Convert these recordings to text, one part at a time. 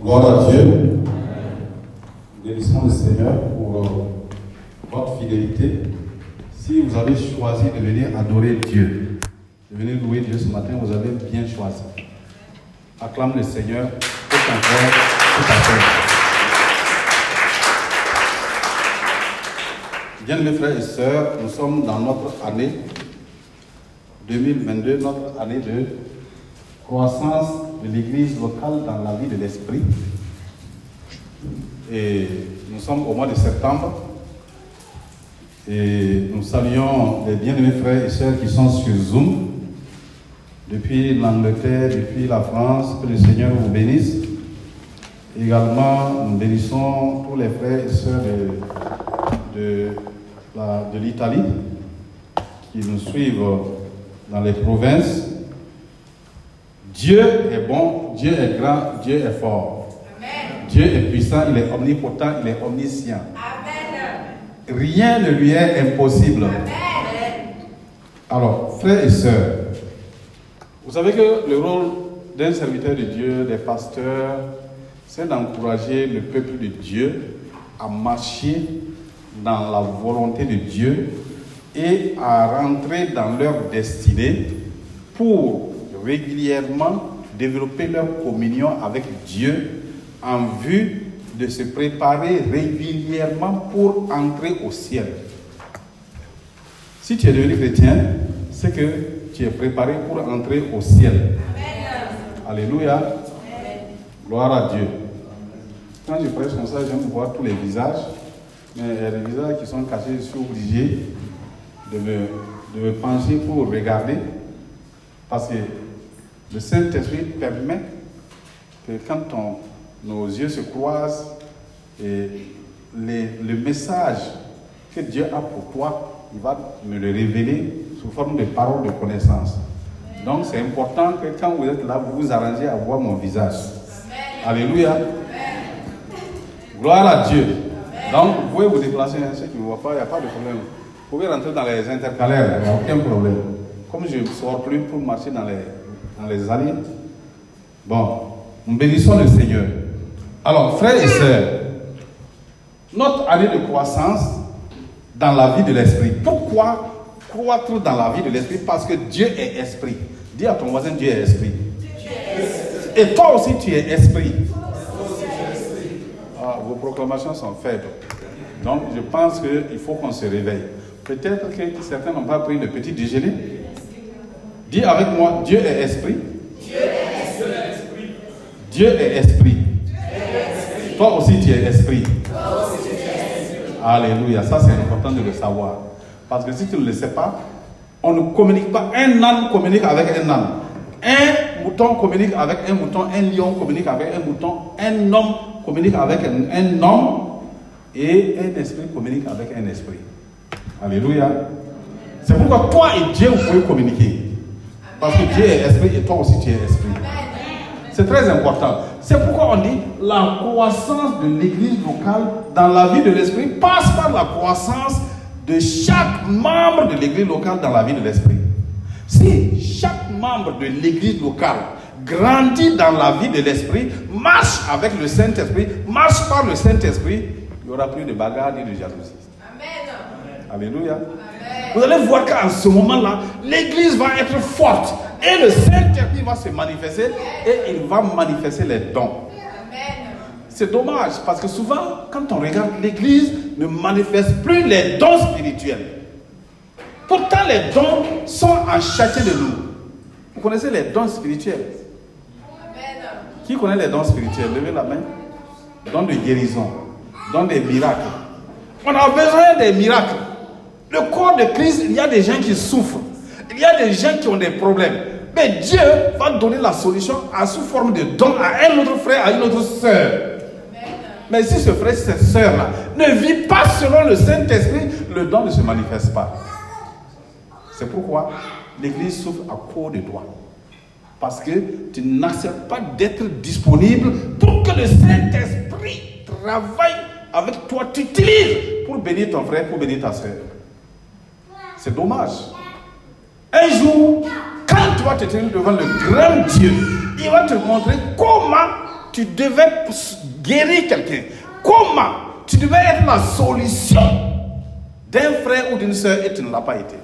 Gloire à Dieu. Bénissons le Seigneur pour euh, votre fidélité. Si vous avez choisi de venir adorer Dieu, de venir louer Dieu ce matin, vous avez bien choisi. Acclame le Seigneur tout en cœur, tout à fait. Bien mes frères et sœurs, nous sommes dans notre année 2022, notre année de croissance de l'Église locale dans la vie de l'Esprit. Et nous sommes au mois de septembre. Et nous saluons les bien-aimés frères et sœurs qui sont sur Zoom, depuis l'Angleterre, depuis la France. Que le Seigneur vous bénisse. Également, nous bénissons tous les frères et sœurs de, de, de l'Italie qui nous suivent dans les provinces. Dieu est bon, Dieu est grand, Dieu est fort. Dieu est puissant, il est omnipotent, il est omniscient. Rien ne lui est impossible. Alors, frères et sœurs, vous savez que le rôle d'un serviteur de Dieu, des pasteurs, c'est d'encourager le peuple de Dieu à marcher dans la volonté de Dieu et à rentrer dans leur destinée pour régulièrement développer leur communion avec Dieu en vue de se préparer régulièrement pour entrer au ciel. Si tu es devenu chrétien, c'est que tu es préparé pour entrer au ciel. Alléluia. Gloire à Dieu. Quand je prêche comme ça, j'aime voir tous les visages. Mais il y a des visages qui sont cachés, je suis obligé de me, de me pencher pour regarder. Parce que le Saint-Esprit permet que quand nos yeux se croisent, et le message que Dieu a pour toi, il va me le révéler sous forme de paroles de connaissance. Donc c'est important que quand vous êtes là, vous vous arrangez à voir mon visage. Alléluia. Gloire à Dieu. Donc vous pouvez vous déplacer, hein, ceux qui ne voient pas, il n'y a pas de problème. Vous pouvez rentrer dans les intercalaires, il n'y a aucun problème. Comme je ne sors plus pour marcher dans les, dans les allées. Bon, nous bénissons le Seigneur. Alors, frères et sœurs, notre année de croissance dans la vie de l'esprit. Pourquoi croître dans la vie de l'esprit? Parce que Dieu est esprit. Dis à ton voisin, Dieu est esprit. Et toi aussi, tu es esprit. Ah, vos proclamations sont faibles. Donc, je pense qu'il faut qu'on se réveille. Peut-être que certains n'ont pas pris le petit déjeuner. Dis avec moi, Dieu est esprit. Dieu est esprit. Dieu est esprit. Toi aussi, tu es esprit. Alléluia. Ça, c'est important de le savoir. Parce que si tu ne le sais pas, on ne communique pas. Un âne communique avec un âne. Un mouton communique avec un mouton. Un lion communique avec un mouton. Un homme communique avec un, un homme. Et un esprit communique avec un esprit. Alléluia. C'est pourquoi toi et Dieu, vous pouvez communiquer. Parce que Dieu est esprit et toi aussi tu es esprit. C'est très important. C'est pourquoi on dit la croissance de l'église locale dans la vie de l'esprit passe par la croissance de chaque membre de l'église locale dans la vie de l'esprit. Si chaque membre de l'église locale grandit dans la vie de l'esprit, marche avec le Saint-Esprit, marche par le Saint-Esprit, il n'y aura plus de bagarre ni de jalousie. Amen. Alléluia. Vous allez voir qu'en ce moment-là, l'église va être forte et le Saint-Esprit va se manifester et il va manifester les dons. C'est dommage parce que souvent, quand on regarde, l'église ne manifeste plus les dons spirituels. Pourtant, les dons sont en chacun de nous. Vous connaissez les dons spirituels? Qui connaît les dons spirituels? Levez la main. Dons de guérison, dons des miracles. On a besoin des miracles. Le corps de Christ, il y a des gens qui souffrent. Il y a des gens qui ont des problèmes. Mais Dieu va donner la solution à sous forme de don à un autre frère, à une autre sœur. Mais si ce frère, cette sœur-là ne vit pas selon le Saint-Esprit, le don ne se manifeste pas. C'est pourquoi l'Église souffre à cause de toi. Parce que tu n'acceptes pas d'être disponible pour que le Saint-Esprit travaille avec toi, t'utilise pour bénir ton frère, pour bénir ta sœur. C'est dommage. Un jour, Quand tu vas te tenir devant le grand Dieu, il va te montrer comment tu devais guérir quelqu'un. Comment tu devais être la solution d'un frère ou d'une soeur et tu ne l'as pas été.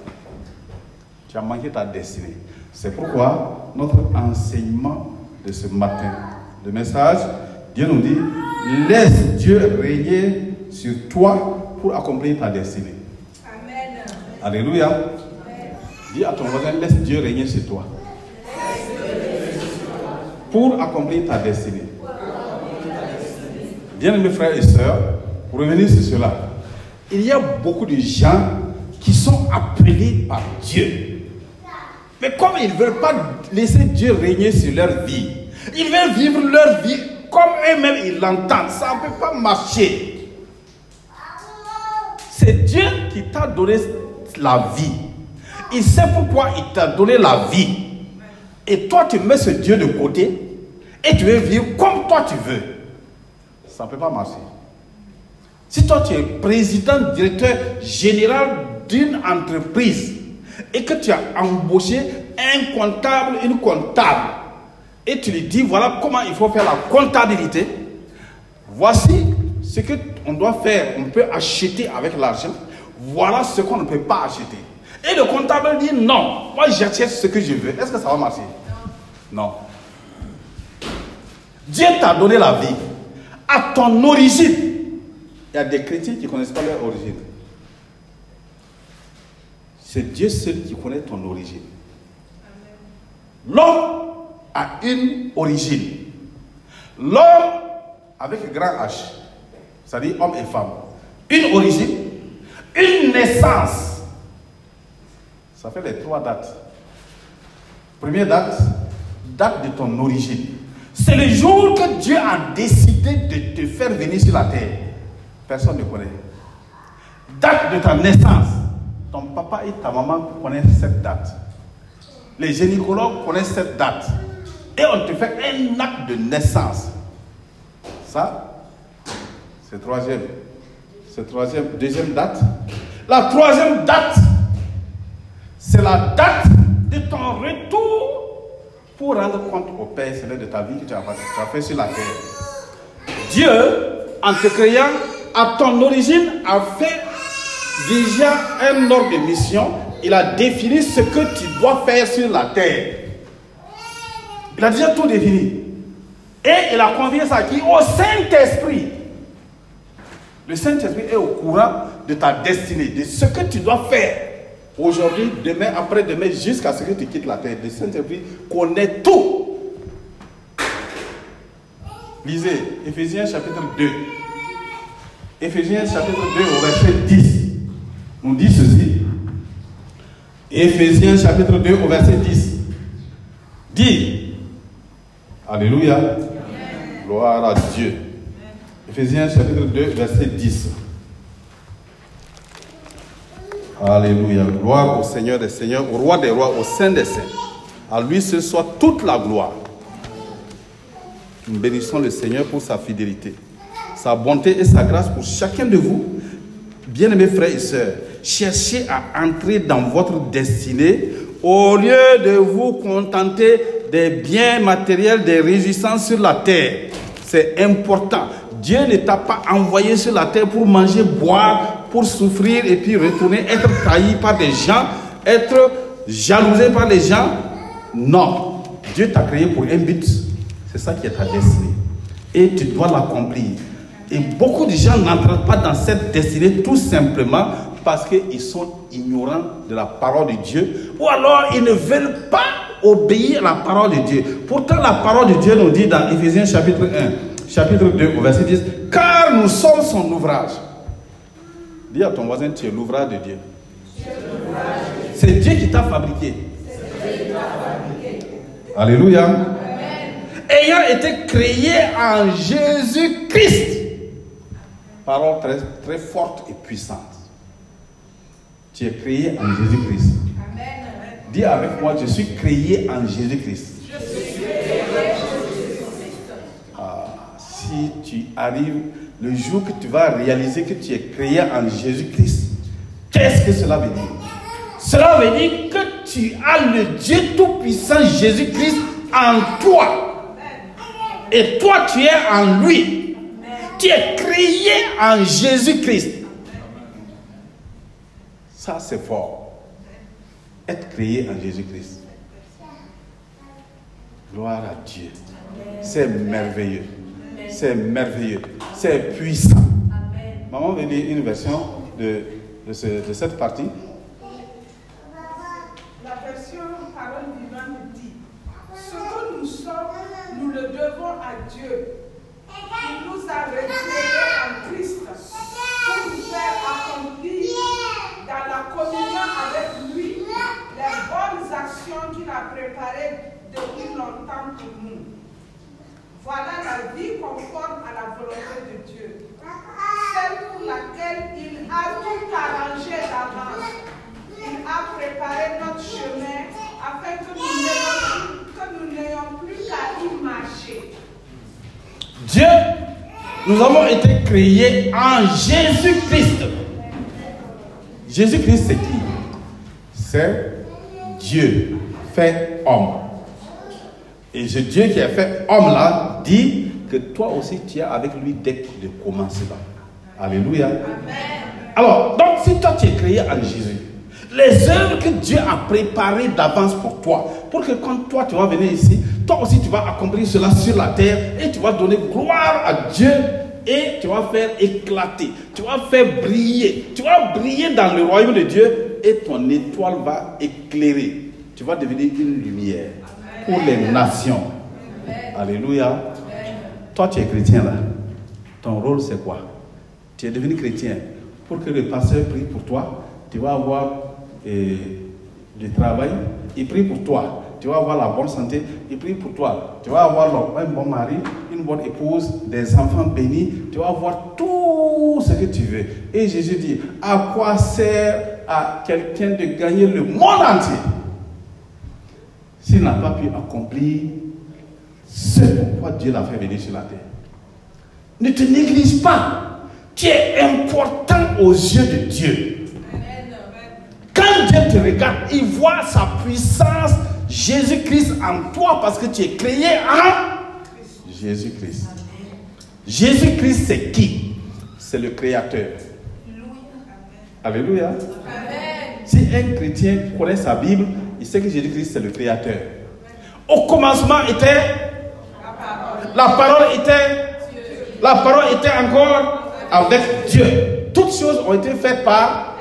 Tu as manqué ta destinée. C'est pourquoi notre enseignement de ce matin, le message, Dieu nous dit, laisse Dieu régner sur toi pour accomplir ta destinée. Alléluia. Dis à ton voisin, laisse Dieu régner sur toi. Pour accomplir ta destinée. Bien mes frères et sœurs, revenir sur cela, il y a beaucoup de gens qui sont appelés par Dieu. Mais comme ils ne veulent pas laisser Dieu régner sur leur vie, ils veulent vivre leur vie comme eux-mêmes ils l'entendent. Ça ne peut pas marcher. C'est Dieu qui t'a donné la vie. Il sait pourquoi il t'a donné la vie. Et toi, tu mets ce Dieu de côté et tu veux vivre comme toi tu veux. Ça ne peut pas marcher. Si toi, tu es président, directeur général d'une entreprise et que tu as embauché un comptable, une comptable, et tu lui dis voilà comment il faut faire la comptabilité, voici ce qu'on doit faire, on peut acheter avec l'argent, voilà ce qu'on ne peut pas acheter. Et le comptable dit non, moi j'achète ce que je veux. Est-ce que ça va marcher? Non. Dieu t'a donné la vie à ton origine. Il y a des chrétiens qui ne connaissent pas leur origine. C'est Dieu seul qui connaît ton origine. L'homme a une origine. L'homme avec grand H, c'est-à-dire homme et femme, une origine, une naissance ça fait les trois dates. Première date, date de ton origine. C'est le jour que Dieu a décidé de te faire venir sur la terre. Personne ne connaît. Date de ta naissance. Ton papa et ta maman connaissent cette date. Les gynécologues connaissent cette date. Et on te fait un acte de naissance. Ça, c'est troisième. C'est troisième. Deuxième date. La troisième date, c'est la date de ton retour pour rendre compte au Père Céleste de ta vie que tu as, fait sur la terre. Dieu, en te créant, à ton origine, a fait déjà un ordre de mission. Il a défini ce que tu dois faire sur la terre. Il a déjà tout défini. Et il a convié ça qui? Au Saint-Esprit. Le Saint-Esprit est au courant de ta destinée, de ce que tu dois faire. Aujourd'hui, demain, après-demain, jusqu'à ce que tu quittes la terre, le Saint-Esprit connaît tout. Lisez Ephésiens chapitre 2. Ephésiens chapitre 2 au verset 10. On dit ceci. Ephésiens chapitre 2 au verset 10. Dit. Alléluia. Gloire à Dieu. Ephésiens chapitre 2 verset 10. Alléluia. Gloire au Seigneur des Seigneurs, au Roi des Rois, au Saint des Saints. À lui ce soit toute la gloire. Nous bénissons le Seigneur pour sa fidélité, sa bonté et sa grâce pour chacun de vous. Bien-aimés frères et sœurs, cherchez à entrer dans votre destinée au lieu de vous contenter des biens matériels, des réjouissances sur la terre. C'est important. Dieu ne t'a pas envoyé sur la terre pour manger, boire, pour souffrir et puis retourner, être trahi par des gens, être jalousé par les gens. Non. Dieu t'a créé pour un but. C'est ça qui est ta destinée. Et tu dois l'accomplir. Et beaucoup de gens n'entrent pas dans cette destinée tout simplement parce qu'ils sont ignorants de la parole de Dieu ou alors ils ne veulent pas obéir à la parole de Dieu. Pourtant, la parole de Dieu nous dit dans Ephésiens chapitre 1, chapitre 2, au verset 10, car nous sommes son ouvrage. Dis à ton voisin, tu es l'ouvrage de Dieu. C'est Dieu qui t'a fabriqué. Alléluia. Ayant été créé en Jésus-Christ. Parole très, très forte et puissante. Tu es créé en Jésus-Christ. Dis avec moi, je suis créé en Jésus-Christ. Ah, si tu arrives le jour que tu vas réaliser que tu es créé en Jésus-Christ, qu'est-ce que cela veut dire? Cela veut dire que tu as le Dieu Tout-Puissant Jésus-Christ en toi. Et toi, tu es en lui. Tu es créé en Jésus-Christ. Ça, c'est fort. Être créé en Jésus-Christ. Gloire à Dieu. C'est merveilleux. C'est merveilleux. C'est puissant. Maman veut lire une version de, de, ce- de cette partie. La version parole vivante dit Ce que nous sommes, nous le devons à Dieu. Il nous a retirés en Christ pour nous faire accomplir dans la communion avec lui les bonnes actions qu'il a préparées depuis longtemps pour nous. Voilà la vie conforme à la volonté de Dieu, celle pour laquelle il a tout arrangé d'avance. Il a préparé notre chemin afin que nous n'ayons plus- qu'à y marcher. Dieu, nous avons été créés en Jésus-Christ. Jésus-Christ, c'est qui? C'est Dieu fait homme. Et ce Dieu qui a fait homme là dit que toi aussi tu es avec lui dès le commencement. Alléluia. Alors, donc si toi tu es créé en Jésus, les œuvres que Dieu a préparées d'avance pour toi, pour que quand toi tu vas venir ici, toi aussi tu vas accomplir cela sur la terre et tu vas donner gloire à Dieu et tu vas faire éclater, tu vas faire briller, tu vas briller dans le royaume de Dieu et ton étoile va éclairer. Tu vas devenir une lumière pour les nations. Alléluia. Toi tu es chrétien là. Ton rôle c'est quoi? Tu es devenu chrétien. Pour que le pasteur prie pour toi, tu vas avoir eh, du travail, il prie pour toi. Tu vas avoir la bonne santé, il prie pour toi. Tu vas avoir un bon mari, une bonne épouse, des enfants bénis. Tu vas avoir tout ce que tu veux. Et Jésus dit, à quoi sert à quelqu'un de gagner le monde entier? S'il n'a pas pu accomplir ce pourquoi Dieu l'a fait venir sur la terre ne te néglige pas. Tu es important aux yeux de Dieu. Quand Dieu te regarde, il voit sa puissance, Jésus-Christ en toi, parce que tu es créé en Jésus-Christ. Jésus-Christ, c'est qui? C'est le Créateur. Alléluia. Si un chrétien connaît sa Bible, il sait que Jésus-Christ, c'est le Créateur. Au commencement était la parole était la parole était encore avec Dieu. Toutes choses ont été faites par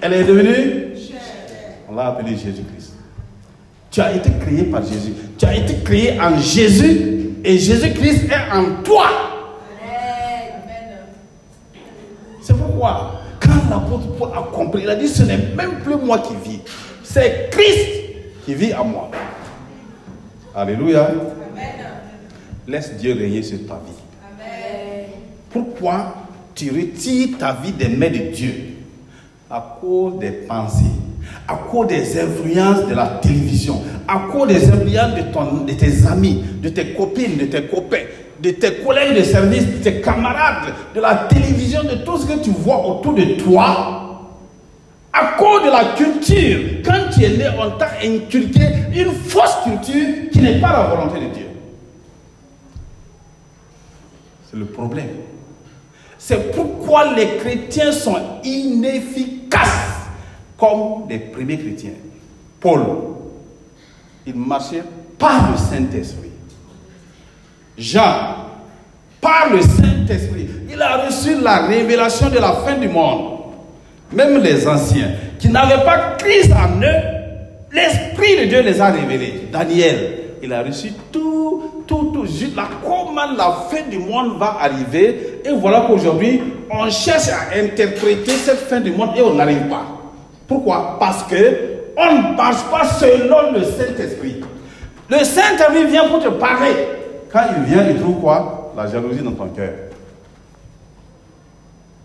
elle est devenue on l'a appelé Jésus-Christ. Tu as été créé par Jésus. Tu as été créé en Jésus et Jésus-Christ est en toi. C'est pourquoi, quand l'apôtre Paul a compris, il a dit Ce n'est même plus moi qui vis, c'est Christ qui vit en moi. Alléluia. Laisse Dieu régner sur ta vie. Pourquoi tu retires ta vie des mains de Dieu? À cause des pensées, à cause des influences de la télévision, à cause des influences de, ton- de tes amis, de tes copines, de tes copains, de tes collègues de service, de tes camarades, de la télévision, de tout ce que tu vois autour de toi. À cause de la culture, quand tu es né, on t'a inculqué une fausse culture qui n'est pas la volonté de Dieu. C'est le problème. C'est pourquoi les chrétiens sont inefficaces comme les premiers chrétiens. Paul, il marchait par le Saint-Esprit. Jean, par le Saint-Esprit, il a reçu la révélation de la fin du monde. Même les anciens qui n'avaient pas Christ en eux, l'Esprit de Dieu les a révélés. Daniel, il a reçu tout, tout, tout. Juste là, comment la fin du monde va arriver. Et voilà qu'aujourd'hui, on cherche à interpréter cette fin du monde et on n'arrive pas. Pourquoi? Parce que on ne marche pas selon le Saint-Esprit. Le Saint-Esprit vient pour te parler. Quand il vient, il trouve quoi? La jalousie dans ton cœur.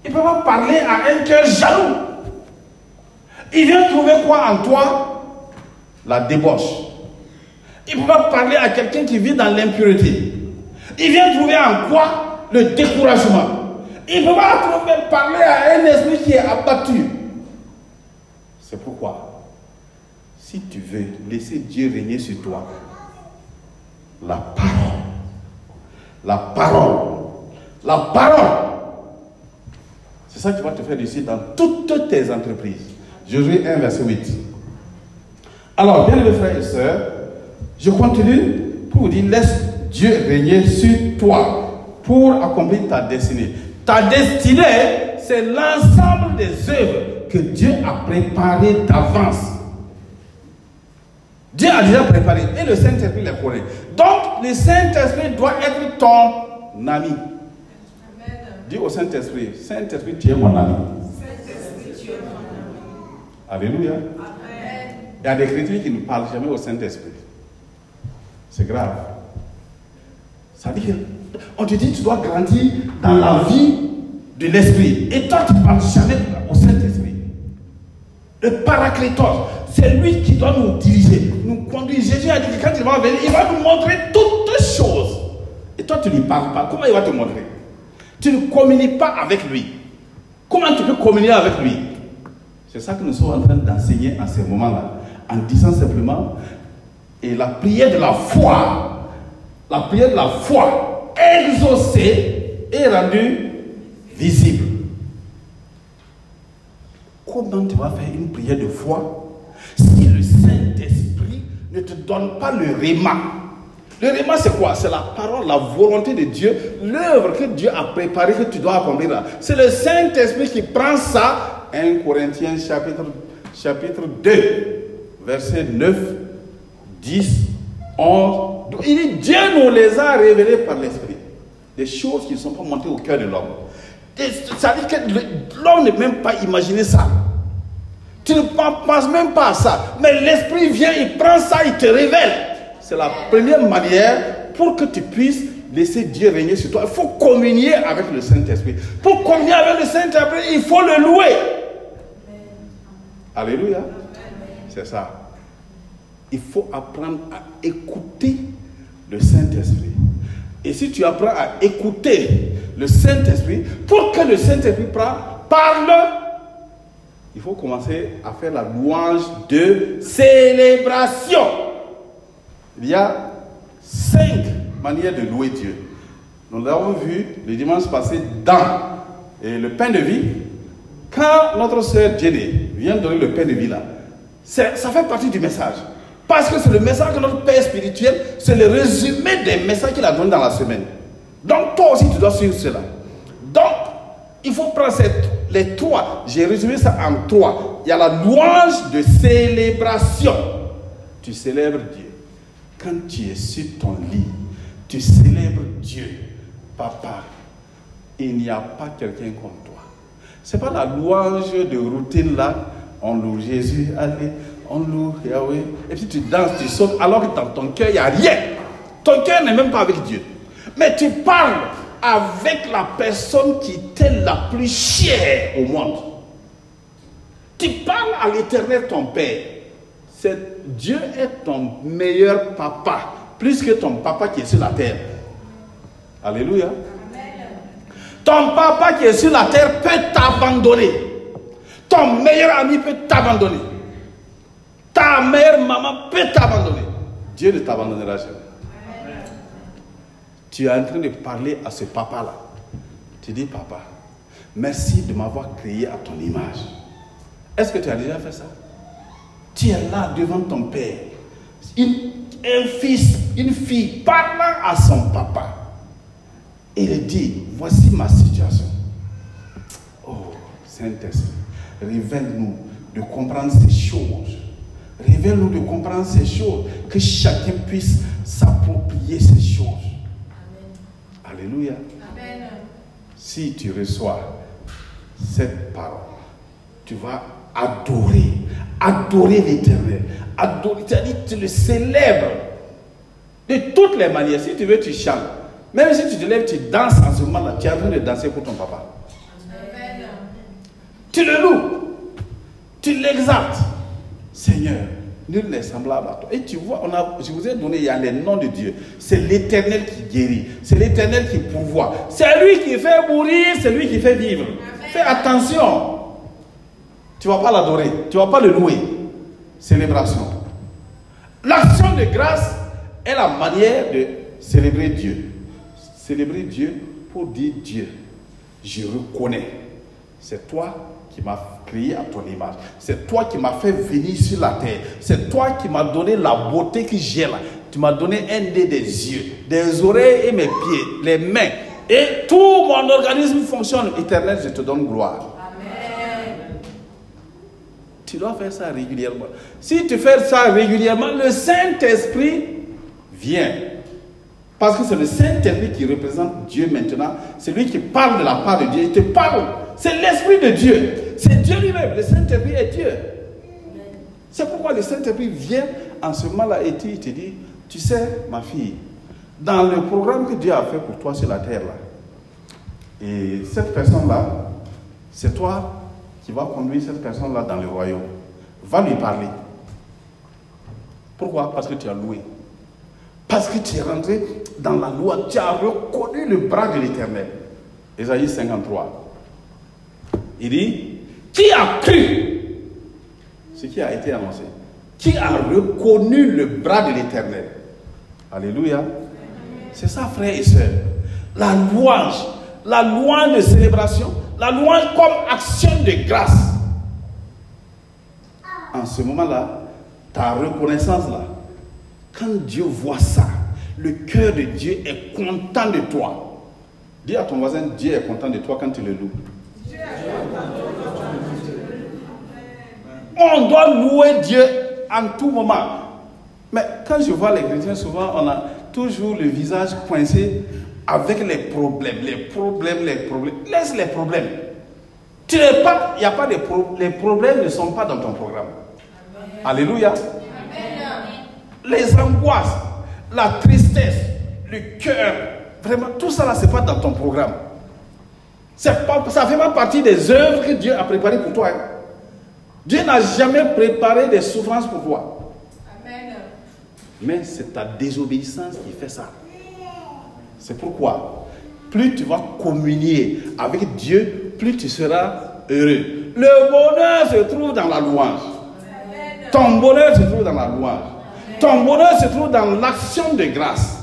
Il ne peut pas parler à un cœur jaloux. Il vient trouver quoi en toi? La débauche. Il ne peut pas parler à quelqu'un qui vit dans l'impureté. Il vient trouver en quoi Le découragement. Il ne peut pas parler à un esprit qui est abattu. C'est pourquoi Si tu veux laisser Dieu régner sur toi, la parole, la parole, la parole, c'est ça qui va te faire réussir dans toutes tes entreprises. Josué 1, verset 8. Alors, bien les frères et sœurs, je continue pour vous dire, laisse Dieu régner sur toi pour accomplir ta destinée. Ta destinée, c'est l'ensemble des œuvres que Dieu a préparées d'avance. Dieu a déjà préparé et le Saint-Esprit les connaît. Donc, le Saint-Esprit doit être ton ami. Dis au Saint-Esprit, Saint-Esprit, tu es mon ami. Alléluia. Il y a des chrétiens qui ne parlent jamais au Saint-Esprit. C'est grave. Ça dit on te dit tu dois grandir dans la vie de l'Esprit. Et toi, tu ne parles jamais au Saint-Esprit. Le paraclétos, c'est lui qui doit nous diriger, nous conduire. Jésus a dit que quand il va venir, il va nous montrer toutes choses. Et toi, tu ne lui parles pas. Comment il va te montrer? Tu ne communiques pas avec lui. Comment tu peux communiquer avec lui? C'est ça que nous sommes en train d'enseigner en ce moment-là. En disant simplement, et la prière de la foi, la prière de la foi exaucée est rendue visible. Comment tu vas faire une prière de foi si le Saint-Esprit ne te donne pas le réma Le réma, c'est quoi? C'est la parole, la volonté de Dieu, l'œuvre que Dieu a préparée que tu dois accomplir là. C'est le Saint-Esprit qui prend ça. 1 Corinthiens chapitre, chapitre 2, verset 9, 10, 11. Il dit Dieu nous les a révélés par l'Esprit. Des choses qui ne sont pas montées au cœur de l'homme. Ça veut dire que l'homme n'est même pas imaginé ça. Tu ne penses même pas à ça. Mais l'Esprit vient, il prend ça, il te révèle. C'est la première manière pour que tu puisses laisser Dieu régner sur toi. Il faut communier avec le Saint-Esprit. Pour communier avec le Saint-Esprit, il faut le louer. Alléluia. C'est ça. Il faut apprendre à écouter le Saint-Esprit. Et si tu apprends à écouter le Saint-Esprit, pour que le Saint-Esprit parle, il faut commencer à faire la louange de célébration. Il y a cinq manières de louer Dieu. Nous l'avons vu le dimanche passé dans le pain de vie. Quand notre sœur Jenny vient donner le pain de vie là, ça fait partie du message. Parce que c'est le message de notre Père spirituel, c'est le résumé des messages qu'il a donné dans la semaine. Donc toi aussi, tu dois suivre cela. Donc, il faut prendre les trois. J'ai résumé ça en trois. Il y a la louange de célébration. Tu célèbres Dieu. Quand tu es sur ton lit, tu célèbres Dieu. Papa, il n'y a pas quelqu'un comme toi. Ce n'est pas la louange de routine là. On loue Jésus, allez, on loue Yahweh. Et puis tu danses, tu sautes, alors que dans ton cœur, il n'y a rien. Ton cœur n'est même pas avec Dieu. Mais tu parles avec la personne qui t'est la plus chère au monde. Tu parles à l'éternel ton Père. Dieu est ton meilleur papa, plus que ton papa qui est sur la terre. Alléluia. Ton papa qui est sur la terre peut t'abandonner. Ton meilleur ami peut t'abandonner. Ta meilleure maman peut t'abandonner. Dieu ne t'abandonnera jamais. Tu es en train de parler à ce papa-là. Tu dis, papa, merci de m'avoir créé à ton image. Est-ce que tu as déjà fait ça? Tu es là devant ton père. un fils, une fille parlant à son papa. Et il dit, voici ma situation. Oh, Saint-Esprit, révèle-nous de comprendre ces choses. Révèle-nous de comprendre ces choses. Que chacun puisse s'approprier ces choses. Alléluia. Amen. Si tu reçois cette parole, tu vas adorer, adorer l'éternel, adorer, c'est-à-dire tu le célèbres de toutes les manières. Si tu veux, tu chantes. Même si tu te lèves, tu danses en ce moment-là, tu es en train de danser pour ton papa. Tu le loues, tu l'exaltes. Seigneur, Nul n'est semblable à toi. Et tu vois, on a, je vous ai donné, il y a les noms de Dieu. C'est l'éternel qui guérit. C'est l'éternel qui pourvoit. C'est lui qui fait mourir, c'est lui qui fait vivre. Fais attention. Tu ne vas pas l'adorer. Tu ne vas pas le louer. Célébration. L'action de grâce est la manière de célébrer Dieu. Célébrer Dieu pour dire Dieu, je reconnais, c'est toi qui m'as créé à ton image. C'est toi qui m'as fait venir sur la terre. C'est toi qui m'as donné la beauté que j'ai là. Tu m'as donné un nez des yeux, des oreilles et mes pieds, les mains. Et tout mon organisme fonctionne. Éternel, je te donne gloire. Tu dois faire ça régulièrement. Si tu fais ça régulièrement, le Saint-Esprit vient. Parce que c'est le Saint-Esprit qui représente Dieu maintenant. C'est lui qui parle de la part de Dieu. Il te parle. C'est l'Esprit de Dieu. C'est Dieu lui-même. Le Saint-Esprit est Dieu. C'est pourquoi le Saint-Esprit vient en ce moment-là et il te dit, tu sais, ma fille, dans le programme que Dieu a fait pour toi sur la terre, là, et cette personne-là, c'est toi qui vas conduire cette personne-là dans le royaume. Va lui parler. Pourquoi? Parce que tu as loué. Parce que tu es rentré dans la loi, tu as reconnu le bras de l'Éternel. Ésaïe 53. Il dit, qui a cru? Ce qui a été annoncé Qui a reconnu le bras de l'Éternel? Alléluia. C'est ça, frères et sœurs. La louange, la louange de célébration, la louange comme action de grâce. En ce moment-là, ta reconnaissance là, quand Dieu voit ça, le cœur de Dieu est content de toi. Dis à ton voisin, Dieu est content de toi quand tu le loues. On doit louer Dieu en tout moment. Mais quand je vois les chrétiens, souvent, on a toujours le visage coincé avec les problèmes, les problèmes, les problèmes. Laisse les problèmes. Tu n'es pas, il n'y a pas de problèmes, les problèmes ne sont pas dans ton programme. Alléluia. Les angoisses, la tristesse, le cœur, vraiment, tout ça là, ce n'est pas dans ton programme. Pas, ça fait pas partie des œuvres que Dieu a préparées pour toi. Hein. Dieu n'a jamais préparé des souffrances pour toi. Amen. Mais c'est ta désobéissance qui fait ça. C'est pourquoi, plus tu vas communier avec Dieu, plus tu seras heureux. Le bonheur se trouve dans la louange. Ton bonheur se trouve dans la louange. Ton bonheur se trouve dans l'action de grâce.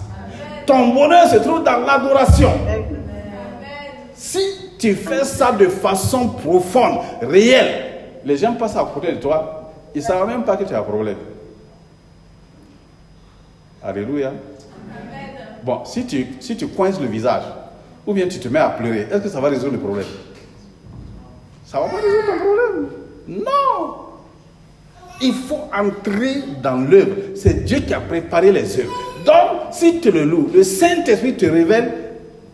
Ton bonheur se trouve dans l'adoration. Si tu fais ça de façon profonde, réelle, les gens passent à côté de toi, ils ne savent même pas que tu as un problème. Alléluia. Bon, si tu, si tu coinces le visage, ou bien tu te mets à pleurer, est-ce que ça va résoudre le problème? Ça va pas résoudre ton problème. Non. Il faut entrer dans l'œuvre. C'est Dieu qui a préparé les œuvres. Donc, si tu le loues, le Saint-Esprit te révèle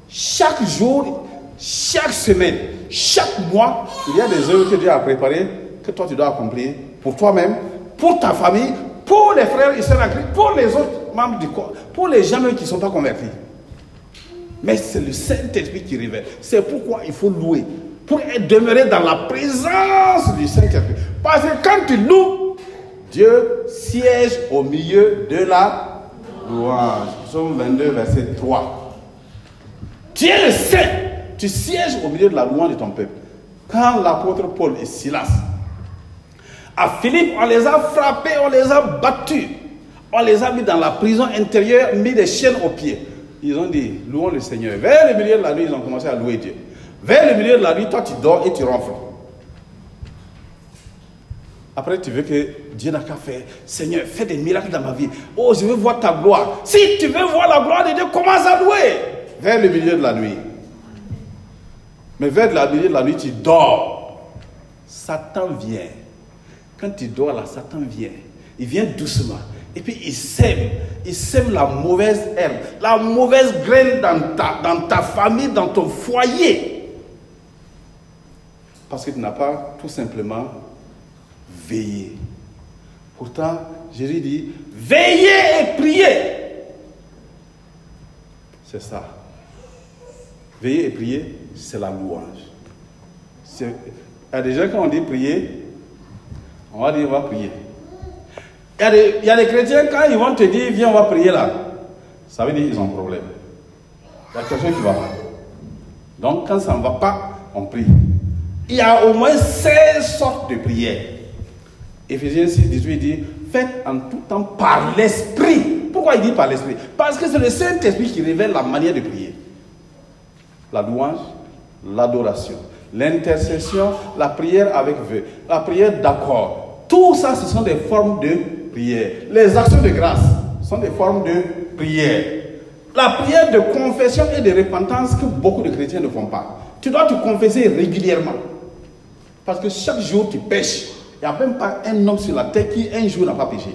chaque jour, chaque semaine, chaque mois, il y a des œuvres que Dieu a préparées que toi tu dois accomplir pour toi-même, pour ta famille, pour les frères et sœurs pour les autres du corps, pour les gens qui ne sont pas convertis. Mais c'est le Saint-Esprit qui révèle. C'est pourquoi il faut louer. Pour demeurer dans la présence du Saint-Esprit. Parce que quand tu loues, Dieu siège au milieu de la louange. Psaume 22, verset 3. Tu es le Saint. Tu sièges au milieu de la louange de ton peuple. Quand l'apôtre Paul et Silas, à Philippe, on les a frappés, on les a battus. On les a mis dans la prison intérieure, mis des chaînes aux pieds. Ils ont dit, louons le Seigneur. Vers le milieu de la nuit, ils ont commencé à louer Dieu. Vers le milieu de la nuit, toi tu dors et tu ronfles. Après, tu veux que Dieu n'a qu'à faire. Seigneur, fais des miracles dans ma vie. Oh, je veux voir ta gloire. Si tu veux voir la gloire de Dieu, commence à louer. Vers le milieu de la nuit. Mais vers le milieu de la nuit, tu dors. Satan vient. Quand tu dors là, Satan vient. Il vient doucement. Et puis il sème. Il sème la mauvaise herbe, la mauvaise graine dans ta, dans ta famille, dans ton foyer. Parce que tu n'as pas tout simplement veillé. Pourtant, Jésus dit, veillez et priez. C'est ça. Veillez et prier, c'est la louange. Il y a des gens, quand on dit prier, on va dire, on va prier. Il y, a des, chrétiens, quand ils vont te dire, viens, on va prier là, ça veut dire qu'ils ont un problème. Il y a quelque chose qui va pas. Donc, quand ça ne va pas, on prie. Il y a au moins 16 sortes de prières. Éphésiens 6, 18 dit faites en tout temps par l'Esprit. Pourquoi il dit par l'Esprit? Parce que c'est le Saint-Esprit qui révèle la manière de prier. La louange, l'adoration, l'intercession, la prière avec vœux, la prière d'accord. Tout ça, ce sont des formes de prière. Les actions de grâce sont des formes de prière. La prière de confession et de repentance que beaucoup de chrétiens ne font pas. Tu dois te confesser régulièrement. Parce que chaque jour tu pêches. Il n'y a même pas un homme sur la terre qui un jour n'a pas péché.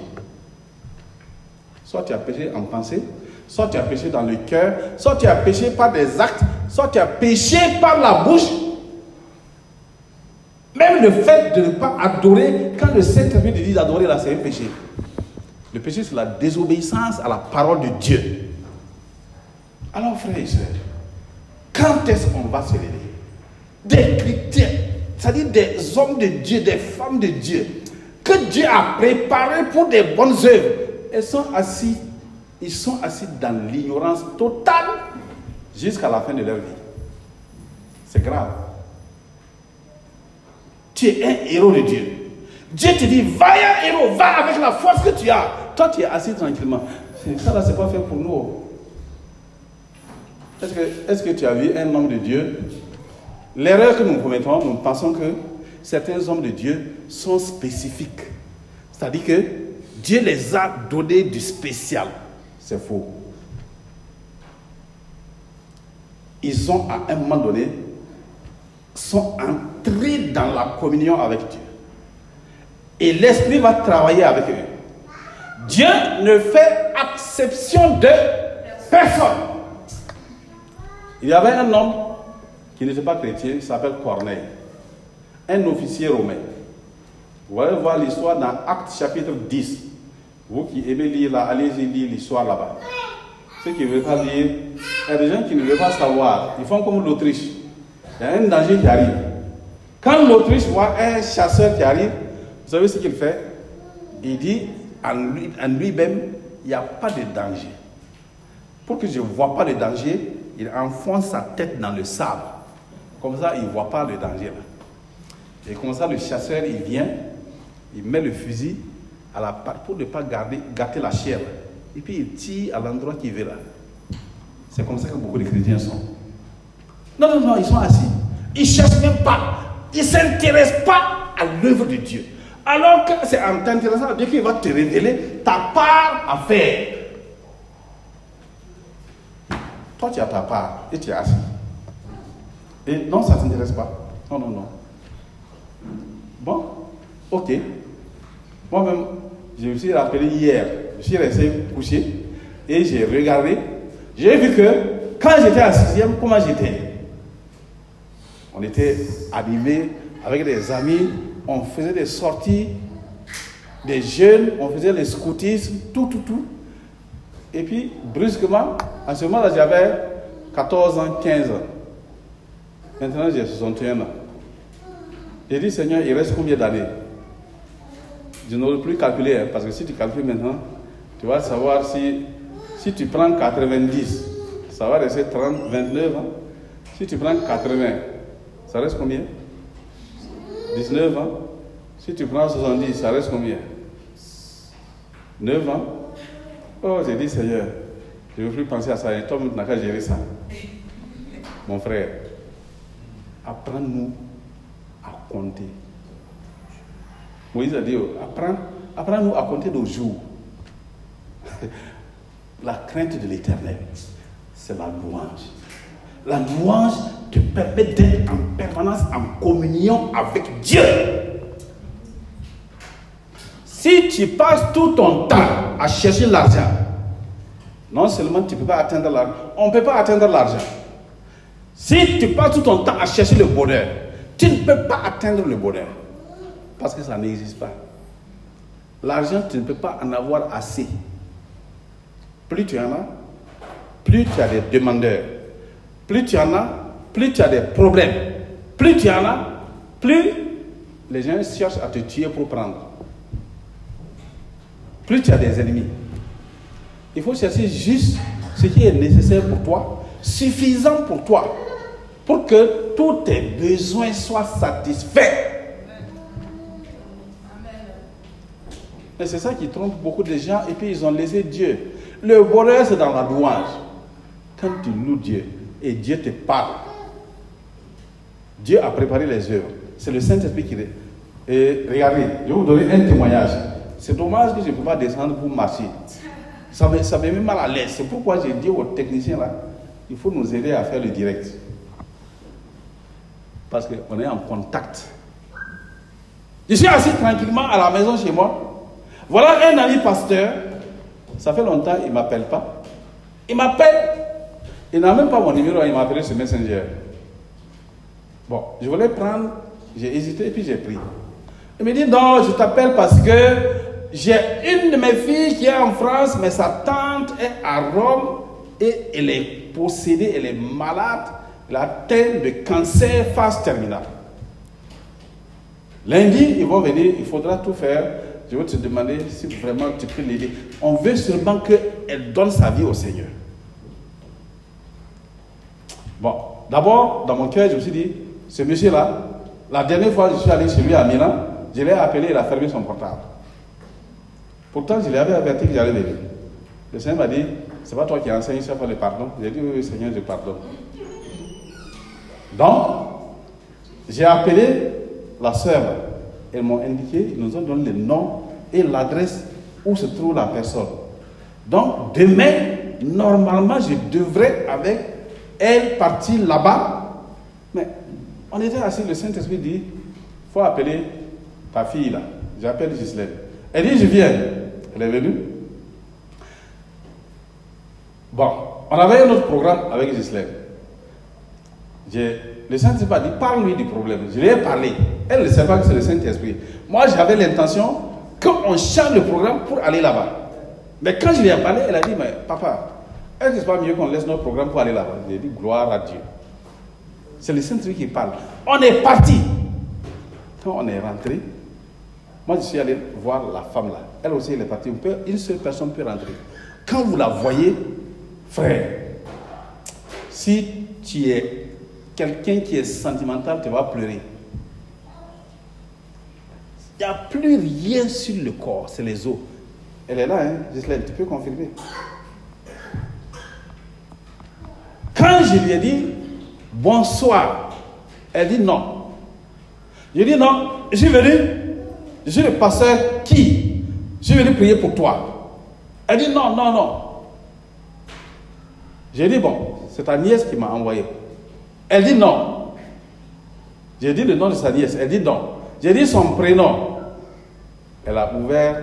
Soit tu as péché en pensée, soit tu as péché dans le cœur, soit tu as péché par des actes, soit tu as péché par la bouche. Même le fait de ne pas adorer, quand le Saint-Esprit te dit d'adorer, là, c'est un péché. Le péché, c'est la désobéissance à la parole de Dieu. Alors, frères et sœurs, quand est-ce qu'on va se lever? Des chrétiens, c'est-à-dire des hommes de Dieu, des femmes de Dieu, que Dieu a préparés pour des bonnes œuvres, ils sont assis, ils sont assis dans l'ignorance totale jusqu'à la fin de leur vie. C'est grave. Un héros de Dieu. Dieu te dit, va un héros, va avec la force que tu as. Toi, tu es assis tranquillement. Ça là, c'est pas fait pour nous. Est-ce que, est que tu as vu un homme de Dieu? L'erreur que nous commettons, nous pensons que certains hommes de Dieu sont spécifiques. C'est-à-dire que Dieu les a donné du spécial. C'est faux. Ils ont à un moment donné sont entrés dans la communion avec Dieu. Et l'Esprit va travailler avec eux. Dieu ne fait exception de personne. Il y avait un homme qui n'était pas chrétien, il s'appelle Corneille, un officier romain. Vous allez voir l'histoire dans Actes chapitre 10. Vous qui aimez lire là, allez-y lire l'histoire là-bas. Ceux qui ne veulent pas lire, il y a des gens qui ne veulent pas savoir. Ils font comme l'Autriche. Un danger qui arrive. Quand l'Autriche voit un chasseur qui arrive, vous savez ce qu'il fait? Il dit en lui-même, il n'y a pas de danger. Pour que je ne vois pas de danger, il enfonce sa tête dans le sable. Comme ça, il ne voit pas le danger. Et comme ça, le chasseur, il vient, il met le fusil à la pour ne pas garder, gâter la chair. Et puis il tire à l'endroit qu'il veut là. C'est comme ça que beaucoup de chrétiens sont. Non, non, non, ils sont assis. Ils ne cherchent même pas. Ils ne s'intéressent pas à l'œuvre de Dieu. Alors que c'est en t'intéressant à Dieu qu'il va te révéler ta part à faire. Toi, tu as ta part et tu es assis. Et non, ça ne t'intéresse pas. Non, non, non. Bon, ok. Moi-même, je me suis rappelé hier, je suis resté couché et j'ai regardé. J'ai vu que quand j'étais à sixième, comment j'étais? On était animés avec des amis, on faisait des sorties, des jeunes, on faisait les scoutisme, tout, tout, tout. Et puis, brusquement, à ce moment-là, j'avais 14 ans, 15 ans. Maintenant, j'ai 61 ans. J'ai dit, Seigneur, il reste combien d'années? Je n'aurais plus calculé, hein, parce que si tu calcules maintenant, tu vas savoir si, si tu prends 90, ça va rester 30, 29 ans. Si tu prends 80, ça reste combien? 19 ans. Si tu prends 70, ça reste combien? 9 ans. Oh, j'ai dit, Seigneur, je ne veux plus penser à ça. Et toi, tu n'as qu'à gérer ça. Mon frère, apprends-nous à compter. Moïse a dit, apprends, apprends-nous à compter nos jours. la crainte de l'éternel, c'est la louange. La louange te permet d'être en permanence en communion avec Dieu. Si tu passes tout ton temps à chercher l'argent, non seulement tu ne peux pas atteindre l'argent, on ne peut pas atteindre l'argent. Si tu passes tout ton temps à chercher le bonheur, tu ne peux pas atteindre le bonheur. Parce que ça n'existe pas. L'argent, tu ne peux pas en avoir assez. Plus tu en as, plus tu as des demandeurs. Plus tu en as, plus tu as des problèmes. Plus tu en as, plus les gens cherchent à te tuer pour prendre. Plus tu as des ennemis. Il faut chercher juste ce qui est nécessaire pour toi, suffisant pour toi, pour que tous tes besoins soient satisfaits. Et c'est ça qui trompe beaucoup de gens et puis ils ont laissé Dieu. Le bonheur, c'est dans la louange. Quand tu loues Dieu et Dieu te parle, Dieu a préparé les œuvres. C'est le Saint-Esprit qui... Et regardez, je vais vous donner un témoignage. C'est dommage que je ne peux pas descendre pour marcher. Ça me, ça me met mal à l'aise. C'est pourquoi j'ai dit aux techniciens là, il faut nous aider à faire le direct. Parce qu'on est en contact. Je suis assis tranquillement à la maison chez moi. Voilà un ami pasteur. Ça fait longtemps, il ne m'appelle pas. Il m'appelle. Il n'a même pas mon numéro, il m'a appelé sur Messenger. Bon, je voulais prendre, j'ai hésité et puis j'ai pris. Il me dit non, je t'appelle parce que j'ai une de mes filles qui est en France, mais sa tante est à Rome et elle est possédée, elle est malade, elle a atteint de cancer phase terminale. Lundi, ils vont venir, il faudra tout faire. Je vais te demander si vraiment tu peux l'aider. On veut seulement qu'elle donne sa vie au Seigneur. Bon, d'abord, dans mon cœur, je me suis dit, ce monsieur-là, la dernière fois que je suis allé chez lui à Milan, je l'ai appelé, il a fermé son portable. Pourtant, je l'avais averti que j'allais venir. Le Seigneur m'a dit, c'est pas toi qui enseignes ça pour le pardon. J'ai dit, oui, oui, Seigneur, je pardonne. Donc, j'ai appelé la sœur. Elles m'ont indiqué, ils nous ont donné le nom et l'adresse où se trouve la personne. Donc, demain, normalement, je devrais avec elle partir là-bas. Mais on était assis, le Saint-Esprit dit, il faut appeler ta fille là. J'appelle Gislaine. Elle dit, je viens. Elle est venue. Bon, on avait un autre programme avec Gislaine. Le Saint-Esprit a dit, parle-lui du problème. Je lui ai parlé. Elle ne sait pas que c'est le Saint-Esprit. Moi, j'avais l'intention qu'on change le programme pour aller là-bas. Mais quand je lui ai parlé, elle a dit, mais papa, est-ce pas mieux qu'on laisse notre programme pour aller là-bas? J'ai dit, gloire à Dieu. C'est le Saint-Esprit qui parle. On est parti. Quand on est rentré, moi je suis allé voir la femme là. Elle aussi, elle est partie. une seule personne peut rentrer. Quand vous la voyez, frère, si tu es quelqu'un qui est sentimental, tu vas pleurer. Il n'y a plus rien sur le corps, c'est les os. Elle est là, hein, Gisèle, tu peux confirmer. Quand je lui ai dit bonsoir, elle dit non. Je dis non, je suis venu, je suis le pasteur qui? Je suis venu prier pour toi. Elle dit non, non, non. J'ai dit bon, c'est ta nièce qui m'a envoyé. Elle dit non. J'ai dit le nom de sa nièce. Elle dit non. J'ai dit son prénom. Elle a ouvert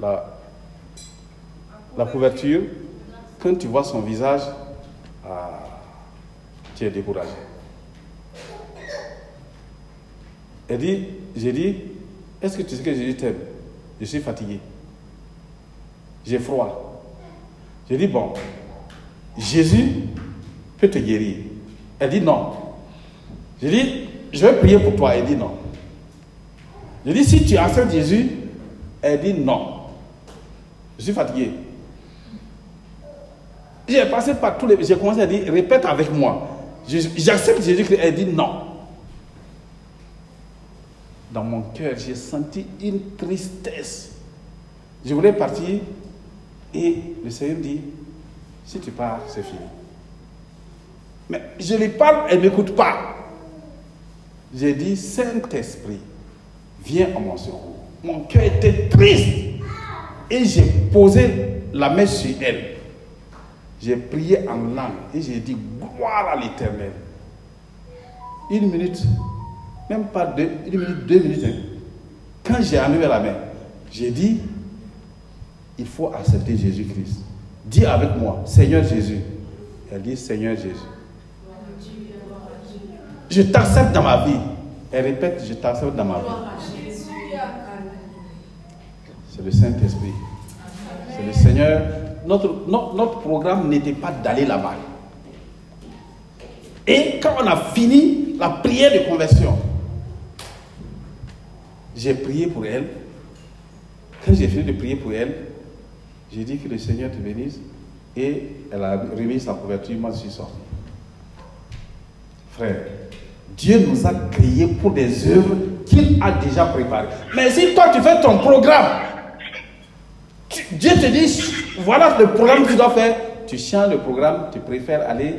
la, la couverture. Quand tu vois son visage, ah, tu es découragé. Elle dit, j'ai dit, est-ce que tu sais que je t'aime? Je suis fatigué. J'ai froid. J'ai dit, bon, Jésus peut te guérir. Elle dit non. J'ai dit, je vais prier pour toi. Elle dit non. J'ai dit, si tu acceptes Jésus, elle dit non. Je suis fatigué. J'ai passé par tous les. J'ai commencé à dire, répète avec moi. J'accepte Jésus. Elle dit non. Dans mon cœur, j'ai senti une tristesse. Je voulais partir et le Seigneur dit, si tu pars, c'est fini. Mais je lui parle, elle ne m'écoute pas. J'ai dit, Saint-Esprit, viens à mon secours. Mon cœur était triste. Et j'ai posé la main sur elle. J'ai prié en langue et j'ai dit, gloire à l'éternel. Une minute, même pas deux, une minute, deux minutes. Hein. Quand j'ai enlevé la main, j'ai dit, il faut accepter Jésus-Christ. Dis avec moi, Seigneur Jésus. Elle dit, Seigneur Jésus. Je t'accepte dans ma vie. Elle répète, je t'accepte dans ma vie. C'est le Saint-Esprit. C'est le Seigneur. Notre, programme n'était pas d'aller là-bas. Et quand on a fini la prière de conversion, j'ai prié pour elle. Quand j'ai fini de prier pour elle, j'ai dit que le Seigneur te bénisse. Et elle a remis sa couverture, moi je suis sorti. Frère, Dieu nous a créés pour des œuvres qu'il a déjà préparé. Mais si toi tu fais ton programme, Dieu te dit, voilà le programme que tu dois faire, tu changes le programme, tu préfères aller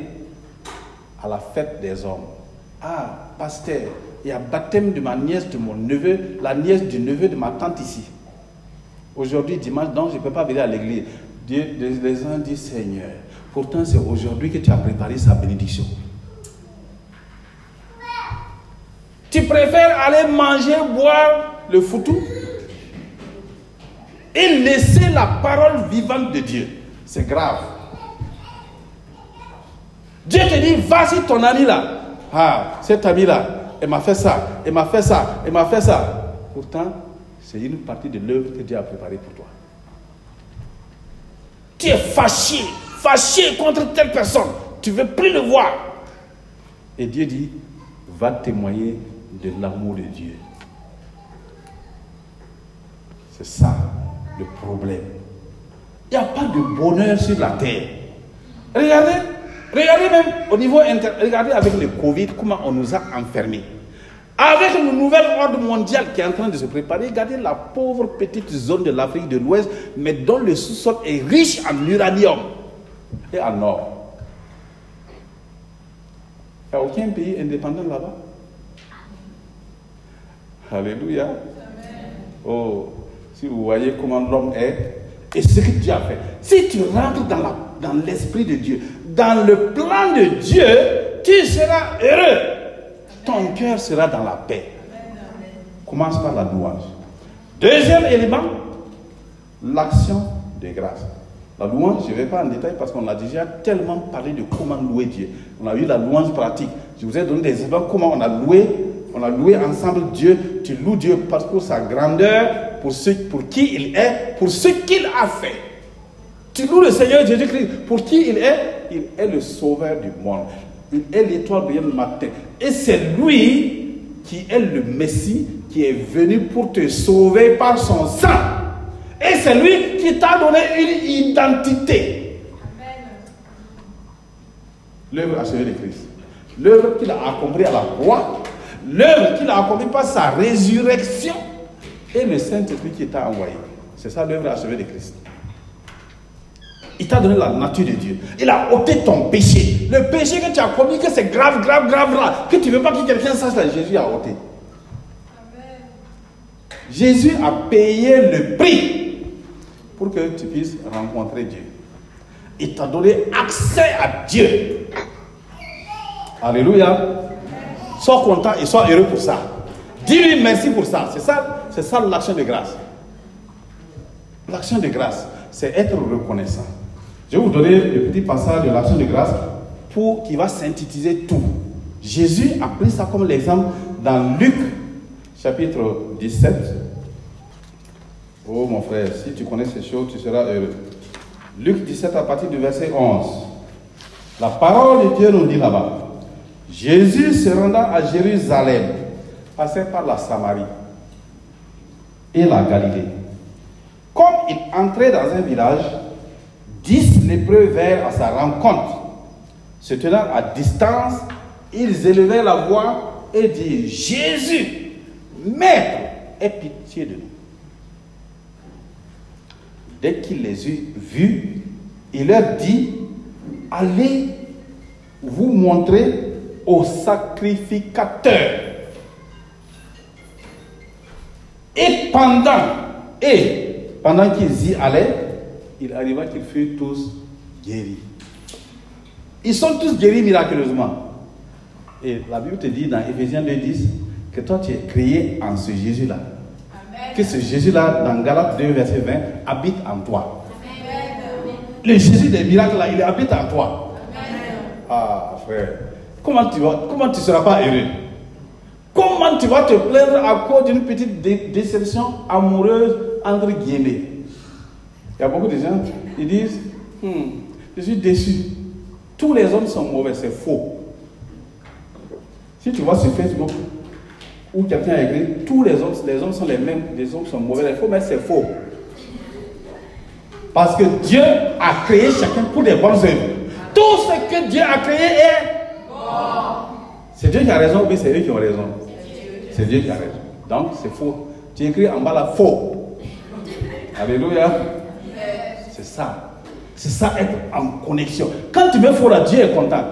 à la fête des hommes. Ah, pasteur, il y a baptême de ma nièce, de mon neveu, la nièce du neveu de ma tante ici. Aujourd'hui, dimanche, donc je ne peux pas venir à l'église. Dieu, les gens disent, Seigneur, pourtant c'est aujourd'hui que tu as préparé sa bénédiction. Tu préfères aller manger, boire le foutou et laisser la parole vivante de Dieu. C'est grave. Dieu te dit, vas-y ton ami là. Ah, cet ami là, elle m'a fait ça, elle m'a fait ça, elle m'a fait ça. Pourtant, c'est une partie de l'œuvre que Dieu a préparée pour toi. Tu es fâché, fâché contre telle personne. Tu ne veux plus le voir. Et Dieu dit, va témoigner de l'amour de Dieu. C'est ça problème. Il n'y a pas de bonheur sur la terre. Regardez, regardez même au niveau inter, regardez avec le Covid comment on nous a enfermés. Avec le nouvel ordre mondial qui est en train de se préparer, regardez la pauvre petite zone de l'Afrique de l'Ouest, mais dont le sous-sol est riche en uranium et en or. Il n'y a aucun pays indépendant là-bas. Alléluia. Oh, si vous voyez comment l'homme est et ce que Dieu a fait. Si tu rentres dans, la, dans l'esprit de Dieu, dans le plan de Dieu, tu seras heureux. Ton cœur sera dans la paix. Commence par la louange. Deuxième élément, l'action de grâce. La louange, je ne vais pas en détail parce qu'on a déjà tellement parlé de comment louer Dieu. On a eu la louange pratique. Je vous ai donné des exemples comment on a loué, on a loué ensemble Dieu. Tu loues Dieu parce pour sa grandeur, pour, qui il est, pour ce qu'il a fait. Tu loues le Seigneur Jésus-Christ pour qui il est. Il est le sauveur du monde. Il est l'étoile du matin. Et c'est lui qui est le Messie qui est venu pour te sauver par son sang. Et c'est lui qui t'a donné une identité. L'œuvre achevée de Christ. L'œuvre qu'il a accomplie à la croix. L'œuvre qu'il a accomplie par sa résurrection. Et le Saint-Esprit qui t'a envoyé. C'est ça l'œuvre achevée de Christ. Il t'a donné la nature de Dieu. Il a ôté ton péché. Le péché que tu as commis, que c'est grave, grave, grave, grave, que tu ne veux pas que quelqu'un sache, là, Jésus a ôté. Jésus a payé le prix pour que tu puisses rencontrer Dieu. Il t'a donné accès à Dieu. Alléluia. Sois content et sois heureux pour ça. Dis-lui merci pour ça. C'est ça, c'est ça l'action de grâce. L'action de grâce, c'est être reconnaissant. Je vais vous donner le petit passage de l'action de grâce pour qui va synthétiser tout. Jésus a pris ça comme l'exemple dans Luc chapitre 17. Oh mon frère, si tu connais ces choses, tu seras heureux. Luc 17 à partir du verset 11. La parole de Dieu nous dit là-bas. Jésus se rendant à Jérusalem, passait par la Samarie et la Galilée. Comme il entrait dans un village, dix lépreux vinrent à sa rencontre. Se tenant à distance, ils élevaient la voix et dirent Jésus, Maître, aie pitié de nous. Dès qu'il les eut vus, il leur dit Allez vous montrer au sacrificateur. Et pendant, et pendant qu'ils y allaient, il arriva qu'ils furent tous guéris. Ils sont tous guéris miraculeusement. Et la Bible te dit dans Ephésiens 2.10 que toi tu es créé en ce Jésus-là. Que ce Jésus-là, dans Galates 2, verset 20, habite en toi. Le Jésus des miracles là, il habite en toi. Ah, frère. Comment tu vas, comment tu ne seras pas heureux? Comment tu vas te plaindre à cause d'une petite déception amoureuse entre guillemets? Il y a beaucoup de gens qui disent hmm, Je suis déçu. Tous les hommes sont mauvais, c'est faux. Si tu vois sur Facebook où quelqu'un a écrit Tous les hommes, les hommes sont les mêmes, les hommes sont mauvais, il faut mais c'est faux. Parce que Dieu a créé chacun pour des bonnes œuvres. Tout ce que Dieu a créé est c'est Dieu qui a raison ou bien c'est eux qui ont raison C'est Dieu qui a raison. Donc, c'est faux. Tu écris en bas là, faux. Alléluia. C'est ça. C'est ça, être en connexion. Quand tu mets faux là, Dieu est content.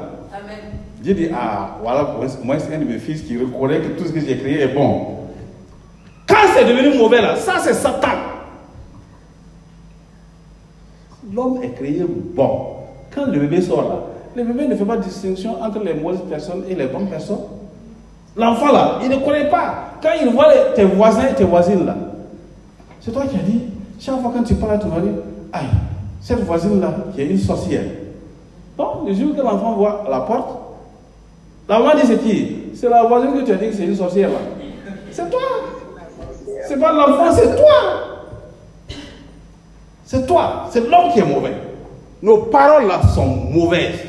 Dieu dit, ah, voilà, moi c'est un de mes fils qui reconnaît que tout ce que j'ai créé est bon. Quand c'est devenu mauvais là, ça c'est Satan. L'homme est créé bon. Quand le bébé sort là, le bébé ne fait pas de distinction entre les mauvaises personnes et les bonnes personnes. L'enfant là, il ne connaît pas. Quand il voit tes voisins et tes voisines là, c'est toi qui as dit, chaque fois quand tu parles à ton mari, aïe, cette voisine là, qui est une sorcière. Non, le jour que l'enfant voit à la porte, la maman dit c'est qui? C'est la voisine que tu as dit que c'est une sorcière là. C'est toi. C'est pas l'enfant, c'est toi. C'est toi. C'est l'homme qui est mauvais. Nos paroles là sont mauvaises.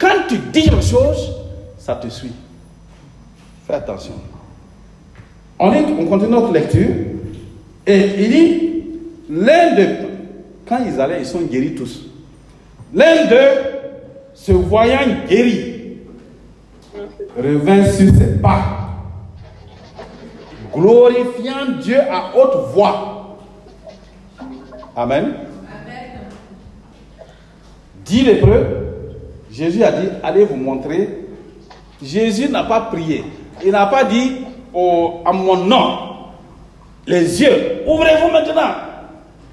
Quand tu dis une chose, ça te suit. Fais attention. On, on continue notre lecture. Et il dit, l'un de, quand ils allaient, ils sont guéris tous. L'un d'eux, se voyant guéri, revint sur ses pas glorifiant Dieu à haute voix. Amen. Dit lépreux, Jésus a dit, allez vous montrer. Jésus n'a pas prié. Il n'a pas dit au, à mon nom, les yeux, ouvrez-vous maintenant.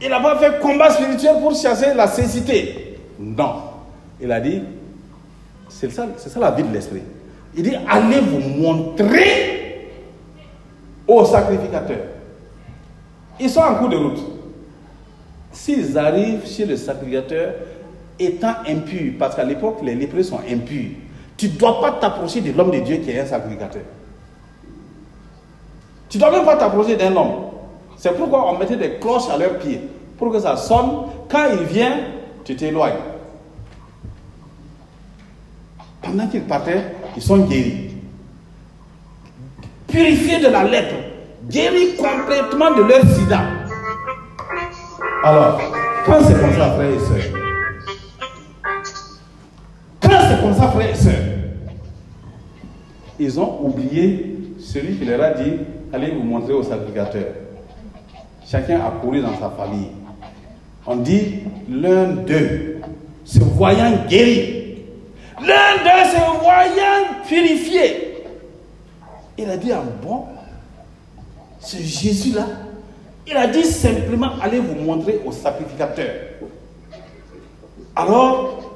Il n'a pas fait combat spirituel pour chasser la cécité. Non. Il a dit, c'est ça, ça la vie de l'esprit. Il dit, allez vous montrer aux sacrificateurs. Ils sont en cours de route. S'ils arrivent chez le sacrificateur étant impurs, parce qu'à l'époque, les lépreux sont impurs, tu ne dois pas t'approcher de l'homme de Dieu qui est un sacrificateur. Tu ne dois même pas t'approcher d'un homme. C'est pourquoi on mettait des cloches à leurs pieds, pour que ça sonne. Quand il vient, tu t'éloignes. Pendant qu'ils partaient, ils sont guéris. Purifiés de la lèpre, guéris complètement de leur sida. Alors, quand c'est comme ça, frères et sœurs, c'est comme ça, frères et sœurs, ils ont oublié celui qui leur a dit allez vous montrer au sacrificateur. Chacun a couru dans sa famille. On dit l'un d'eux, se voyant guéri, l'un d'eux se voyant purifié. Il a dit ah bon, ce Jésus-là, il a dit simplement allez vous montrer au sacrificateur. Alors,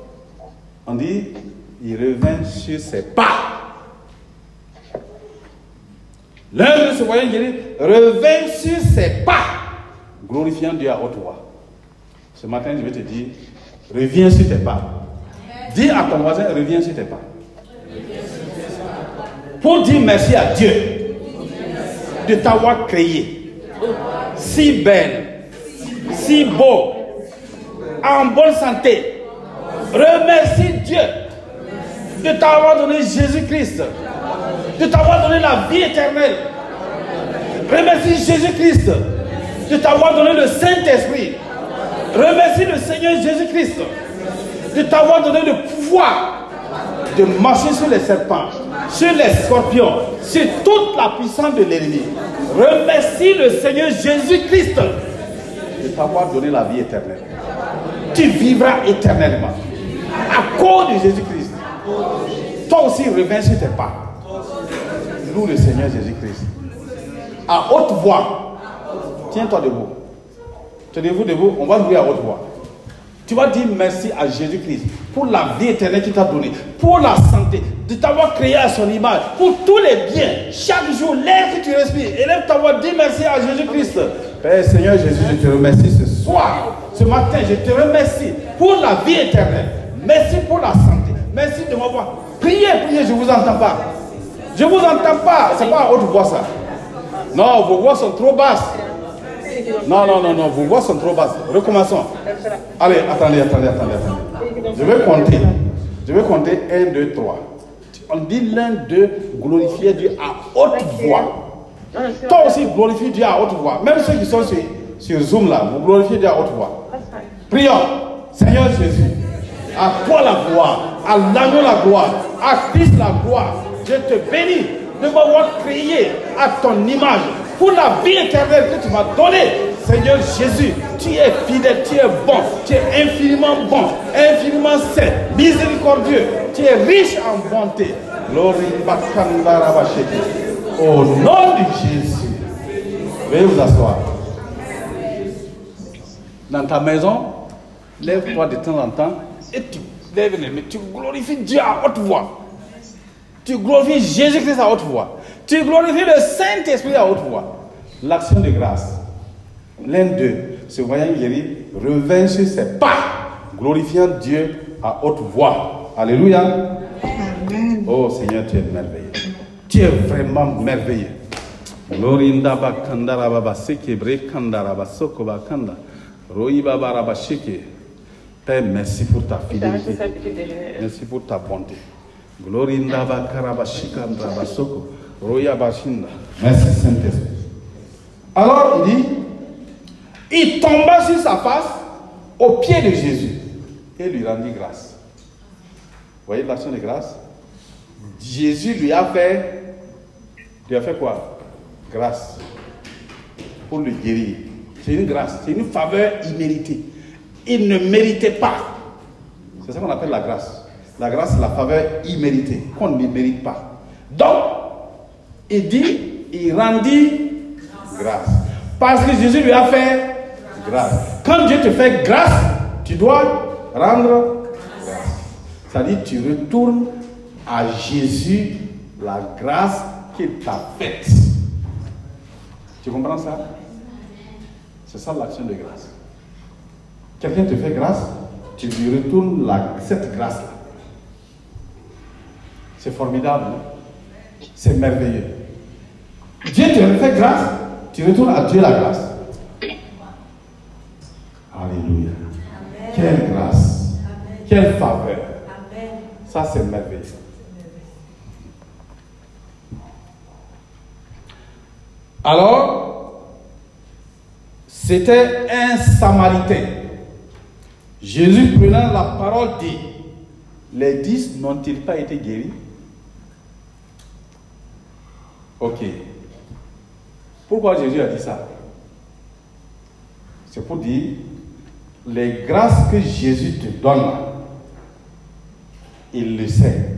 on dit, il revint sur ses pas. L'un de ce voyant guéri revint sur ses pas, glorifiant Dieu à haute voix. Ce matin, je vais te dire, reviens sur tes pas. Dis à ton voisin, reviens sur tes pas. Pour dire merci à Dieu de t'avoir créé si belle, si beau, en bonne santé. Remercie Dieu de t'avoir donné Jésus-Christ, de t'avoir donné la vie éternelle. Remercie Jésus-Christ de t'avoir donné le Saint-Esprit. Remercie le Seigneur Jésus-Christ de t'avoir donné le pouvoir de marcher sur les serpents, sur les scorpions, sur toute la puissance de l'ennemi. Remercie le Seigneur Jésus-Christ de t'avoir donné la vie éternelle. Tu vivras éternellement à cause de Jésus-Christ. Toi aussi, reviens sur tes pas. Loue le Seigneur Jésus-Christ. À haute voix. Tiens-toi debout. Tenez-vous debout, on va louer à haute voix. Tu vas dire merci à Jésus-Christ pour la vie éternelle qu'il t'a donnée, pour la santé, de t'avoir créé à son image, pour tous les biens. Chaque jour, l'air que tu respires, élève ta voix, dis merci à Jésus-Christ. Père Seigneur Jésus, je te remercie ce soir, ce matin, je te remercie pour la vie éternelle. Merci pour la santé. Merci de m'avoir. Priez, priez, je ne vous entends pas. Je ne vous entends pas. Ce n'est pas à haute voix ça. Non, vos voix sont trop basses. Non, non, non, non, vos voix sont trop basses. Recommençons. Allez, attendez, attendez, attendez, attendez. Je vais compter. Je vais compter 1, 2, 3. On dit l'un d'eux glorifier Dieu à haute voix. Toi aussi, glorifie Dieu à haute voix. Même ceux qui sont sur, sur Zoom là, vous glorifiez Dieu à haute voix. Prions. Seigneur Jésus, à toi la gloire, à l'agneau la gloire, à Christ la gloire. Je te bénis de m'avoir créé à ton image. pour la vie éternelle que tu m'as donnée. Seigneur Jésus, tu es fidèle, tu es bon, tu es infiniment bon, infiniment saint, miséricordieux, tu es riche en bonté. Au nom de Jésus, veuillez vous asseoir. Dans ta maison, lève-toi de temps en temps et tu mains, tu glorifies Dieu à haute voix. Tu glorifies Jésus-Christ à haute voix. Tu glorifies le Saint-Esprit à haute voix. L'action de grâce. L'un d'eux, se voyant guéri, revint sur ses pas, glorifiant Dieu à haute voix. Alléluia. Oh Seigneur, tu es merveilleux. Tu es vraiment merveilleux. Lorinda seke. Roiba baraba sheke. Père, merci pour ta fidélité. Merci pour ta bonté. Glorinda bakaraba shikanda rabasoko. Roya bashinda. Merci Saint-Esprit. Alors il dit, il tomba sur sa face au pied de Jésus et lui rendit grâce. Vous voyez l'action de grâce? Jésus lui a fait, lui a fait quoi? Grâce. Pour le guérir. C'est une grâce, c'est une faveur imméritée. Il ne méritait pas. C'est ça qu'on appelle la grâce. La grâce, c'est la faveur imméritée, qu'on ne mérite pas. Donc, il dit, il rendit grâce. Parce que Jésus lui a fait grâce. Quand Dieu te fait grâce, tu dois rendre grâce. C'est-à-dire, tu retournes à Jésus la grâce qu'il t'a faite. Tu comprends ça? C'est ça l'action de grâce. Quelqu'un te fait grâce, tu lui retournes la, cette grâce-là. C'est formidable. hein? C'est merveilleux. Dieu te fait grâce, tu retournes à Dieu la grâce. Alléluia. Quelle grâce. Quelle faveur. Ça, c'est merveilleux. Alors, c'était un Samaritain. Jésus prenant la parole dit, les dix n'ont-ils pas été guéris? Ok. Pourquoi Jésus a dit ça? C'est pour dire, les grâces que Jésus te donne, il le sait.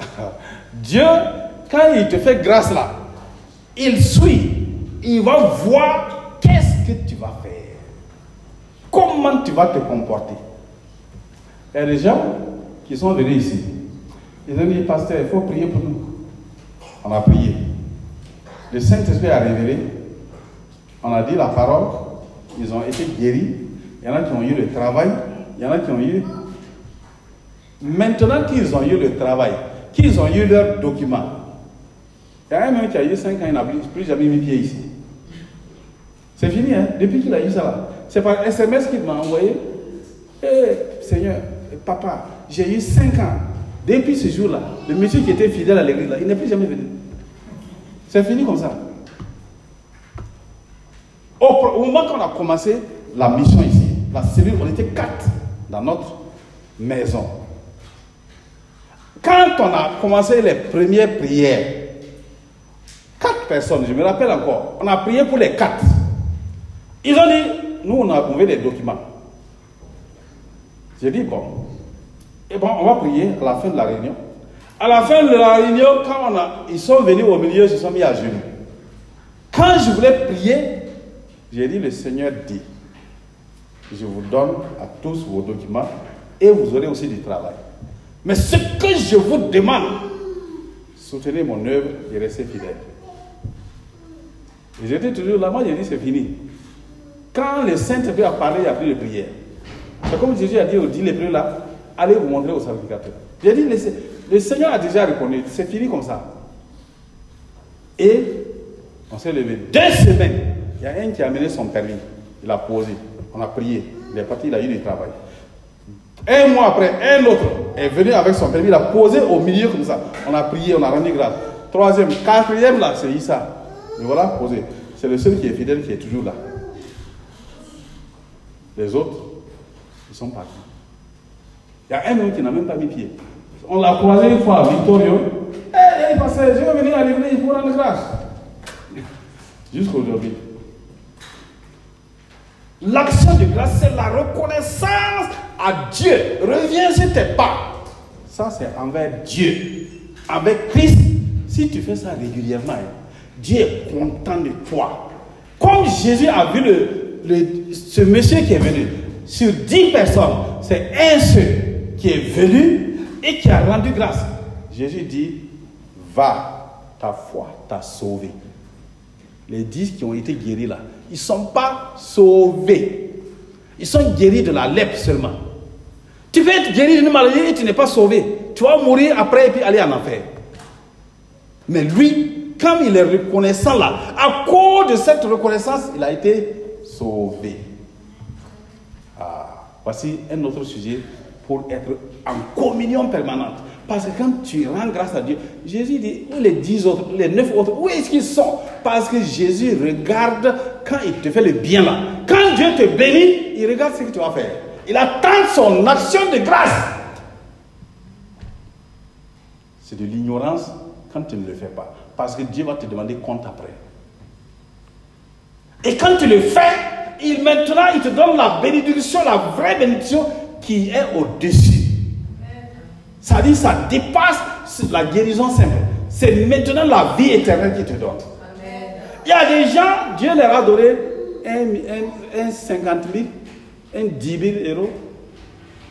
Dieu, quand il te fait grâce là, il suit, il va voir Comment tu vas te comporter. Il y a des gens qui sont venus ici. Ils ont dit, pasteur, il faut prier pour nous. On a prié. Le Saint-Esprit a révélé. On a dit la parole. Ils ont été guéris. Il y en a qui ont eu le travail. Il y en a qui ont eu. Maintenant qu'ils ont eu le travail, qu'ils ont eu leurs documents, il y a un même qui a eu 5 ans, il n'a plus jamais mis pied ici. C'est fini, hein? Depuis qu'il a eu ça là. C'est par SMS qu'il m'a envoyé. Eh, Seigneur, papa, j'ai eu 5 ans. Depuis ce jour-là, le monsieur qui était fidèle à l'église il n'est plus jamais venu. C'est fini comme ça. Au, au moment qu'on a commencé la mission ici, la cellule, on était quatre dans notre maison. Quand on a commencé les premières prières, quatre personnes, je me rappelle encore, on a prié pour les quatre. Ils ont dit, nous on a trouvé des documents. J'ai dit, bon, et bon, on va prier à la fin de la réunion. À la fin de la réunion, quand ils sont venus au milieu, ils se sont mis à genoux. Quand je voulais prier, j'ai dit, le Seigneur dit, je vous donne à tous vos documents et vous aurez aussi du travail. Mais ce que je vous demande, soutenez mon œuvre et restez fidèle. Et J'étais toujours là, moi j'ai dit c'est fini. Quand le Saint-Esprit a parlé, il n'y a plus de prière. C'est comme Jésus a dit aux dix lépreux là, allez vous montrer au sacrificateur. J'ai dit, le, Seigneur a déjà reconnu, c'est fini comme ça. Et on s'est levé. Deux semaines, il y a un qui a amené son permis, il a posé, on a prié, il est parti, il a eu du travail. Un mois après, un autre est venu avec son permis, il a posé au milieu comme ça. On a prié, on a rendu grâce. Troisième, quatrième là, c'est Issa. Et voilà, posé. C'est le seul qui est fidèle qui est toujours là. Les autres, ils sont partis. Il y a un homme qui n'a même pas mis pied. On l'a croisé une fois à Victorio. Eh, hey, pasteur, je vais venir à l'église pour rendre grâce. Jusqu'aujourd'hui. L'action de grâce, c'est la reconnaissance à Dieu. Reviens sur tes pas. Ça, c'est envers Dieu. Avec Christ, si tu fais ça régulièrement, Dieu est content de toi. Comme Jésus a vu le, ce monsieur qui est venu, sur dix personnes, c'est un seul qui est venu et qui a rendu grâce. Jésus dit, va, ta foi t'a sauvé. Les dix qui ont été guéris là, ils ne sont pas sauvés. Ils sont guéris de la lèpre seulement. Tu veux être guéri d'une maladie et tu n'es pas sauvé. Tu vas mourir après et puis aller en enfer. Mais lui, comme il est reconnaissant là, à cause de cette reconnaissance, il a été Ah, voici un autre sujet pour être en communion permanente. Parce que quand tu rends grâce à Dieu, Jésus dit, où les dix autres, les neuf autres, où est-ce qu'ils sont? Parce que Jésus regarde quand il te fait le bien là. Quand Dieu te bénit, il regarde ce que tu vas faire. Il attend son action de grâce. C'est de l'ignorance quand tu ne le fais pas. Parce que Dieu va te demander compte après. Et quand tu le fais, il maintenant, il te donne la bénédiction, la vraie bénédiction qui est au-dessus. Ça dit, ça dépasse la guérison simple. C'est maintenant la vie éternelle qui te donne. Il y a des gens, Dieu leur a donné un, un, 50 000, un 10 000 euros.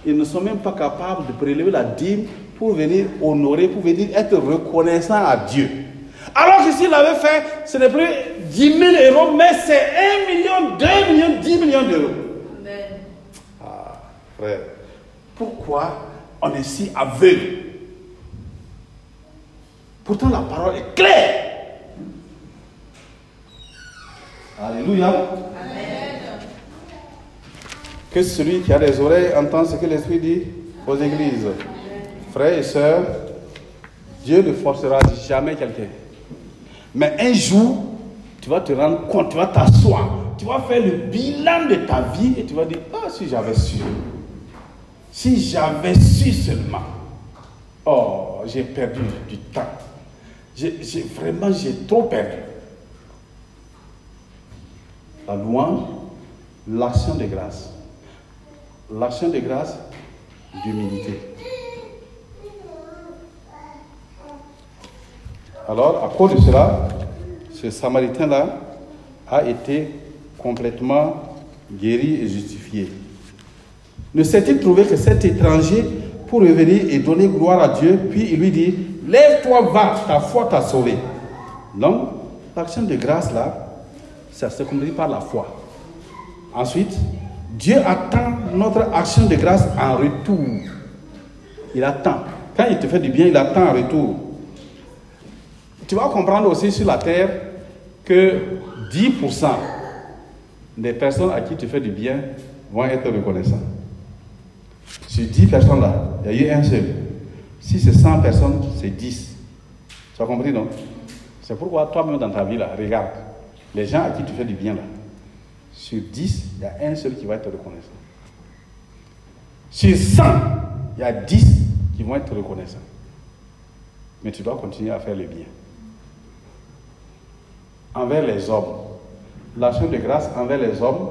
Ils ne sont même pas capables de prélever la dîme pour venir honorer, pour venir être reconnaissant à Dieu. Alors que s'il avait fait, ce n'est plus 10 000 euros, mais c'est 1 million, 2 millions, 10 millions d'euros. Ah, frère, pourquoi on est si aveugle? Pourtant, la parole est claire. Alléluia. Que celui qui a des oreilles entend ce que l'Esprit dit aux églises. Frères et sœurs, Dieu ne forcera jamais quelqu'un. Mais un jour, tu vas te rendre compte, tu vas t'asseoir, tu vas faire le bilan de ta vie et tu vas dire, ah si j'avais su. Si j'avais su seulement. Oh, j'ai perdu du temps. J'ai, vraiment, j'ai trop perdu. La louange, l'action de grâce. L'action de grâce, d'humilité. Alors, à cause de cela, ce Samaritain-là a été complètement guéri et justifié. Ne s'est-il trouvé que cet étranger pour revenir et donner gloire à Dieu, puis il lui dit, lève-toi, va, ta foi t'a sauvé. Donc, l'action de grâce là, ça se conduit par la foi. Ensuite, Dieu attend notre action de grâce en retour. Il attend. Quand il te fait du bien, il attend en retour. Tu vas comprendre aussi sur la terre que 10% des personnes à qui tu fais du bien vont être reconnaissants. Sur 10 personnes là, il y a eu un seul. Si c'est 100 personnes, c'est 10. Tu as compris, non? C'est pourquoi toi-même dans ta vie là, regarde, les gens à qui tu fais du bien là, sur 10, il y a un seul qui va être reconnaissant. Sur 100, il y a 10 qui vont être reconnaissants. Mais tu dois continuer à faire le bien. Envers les hommes, l'action de grâce envers les hommes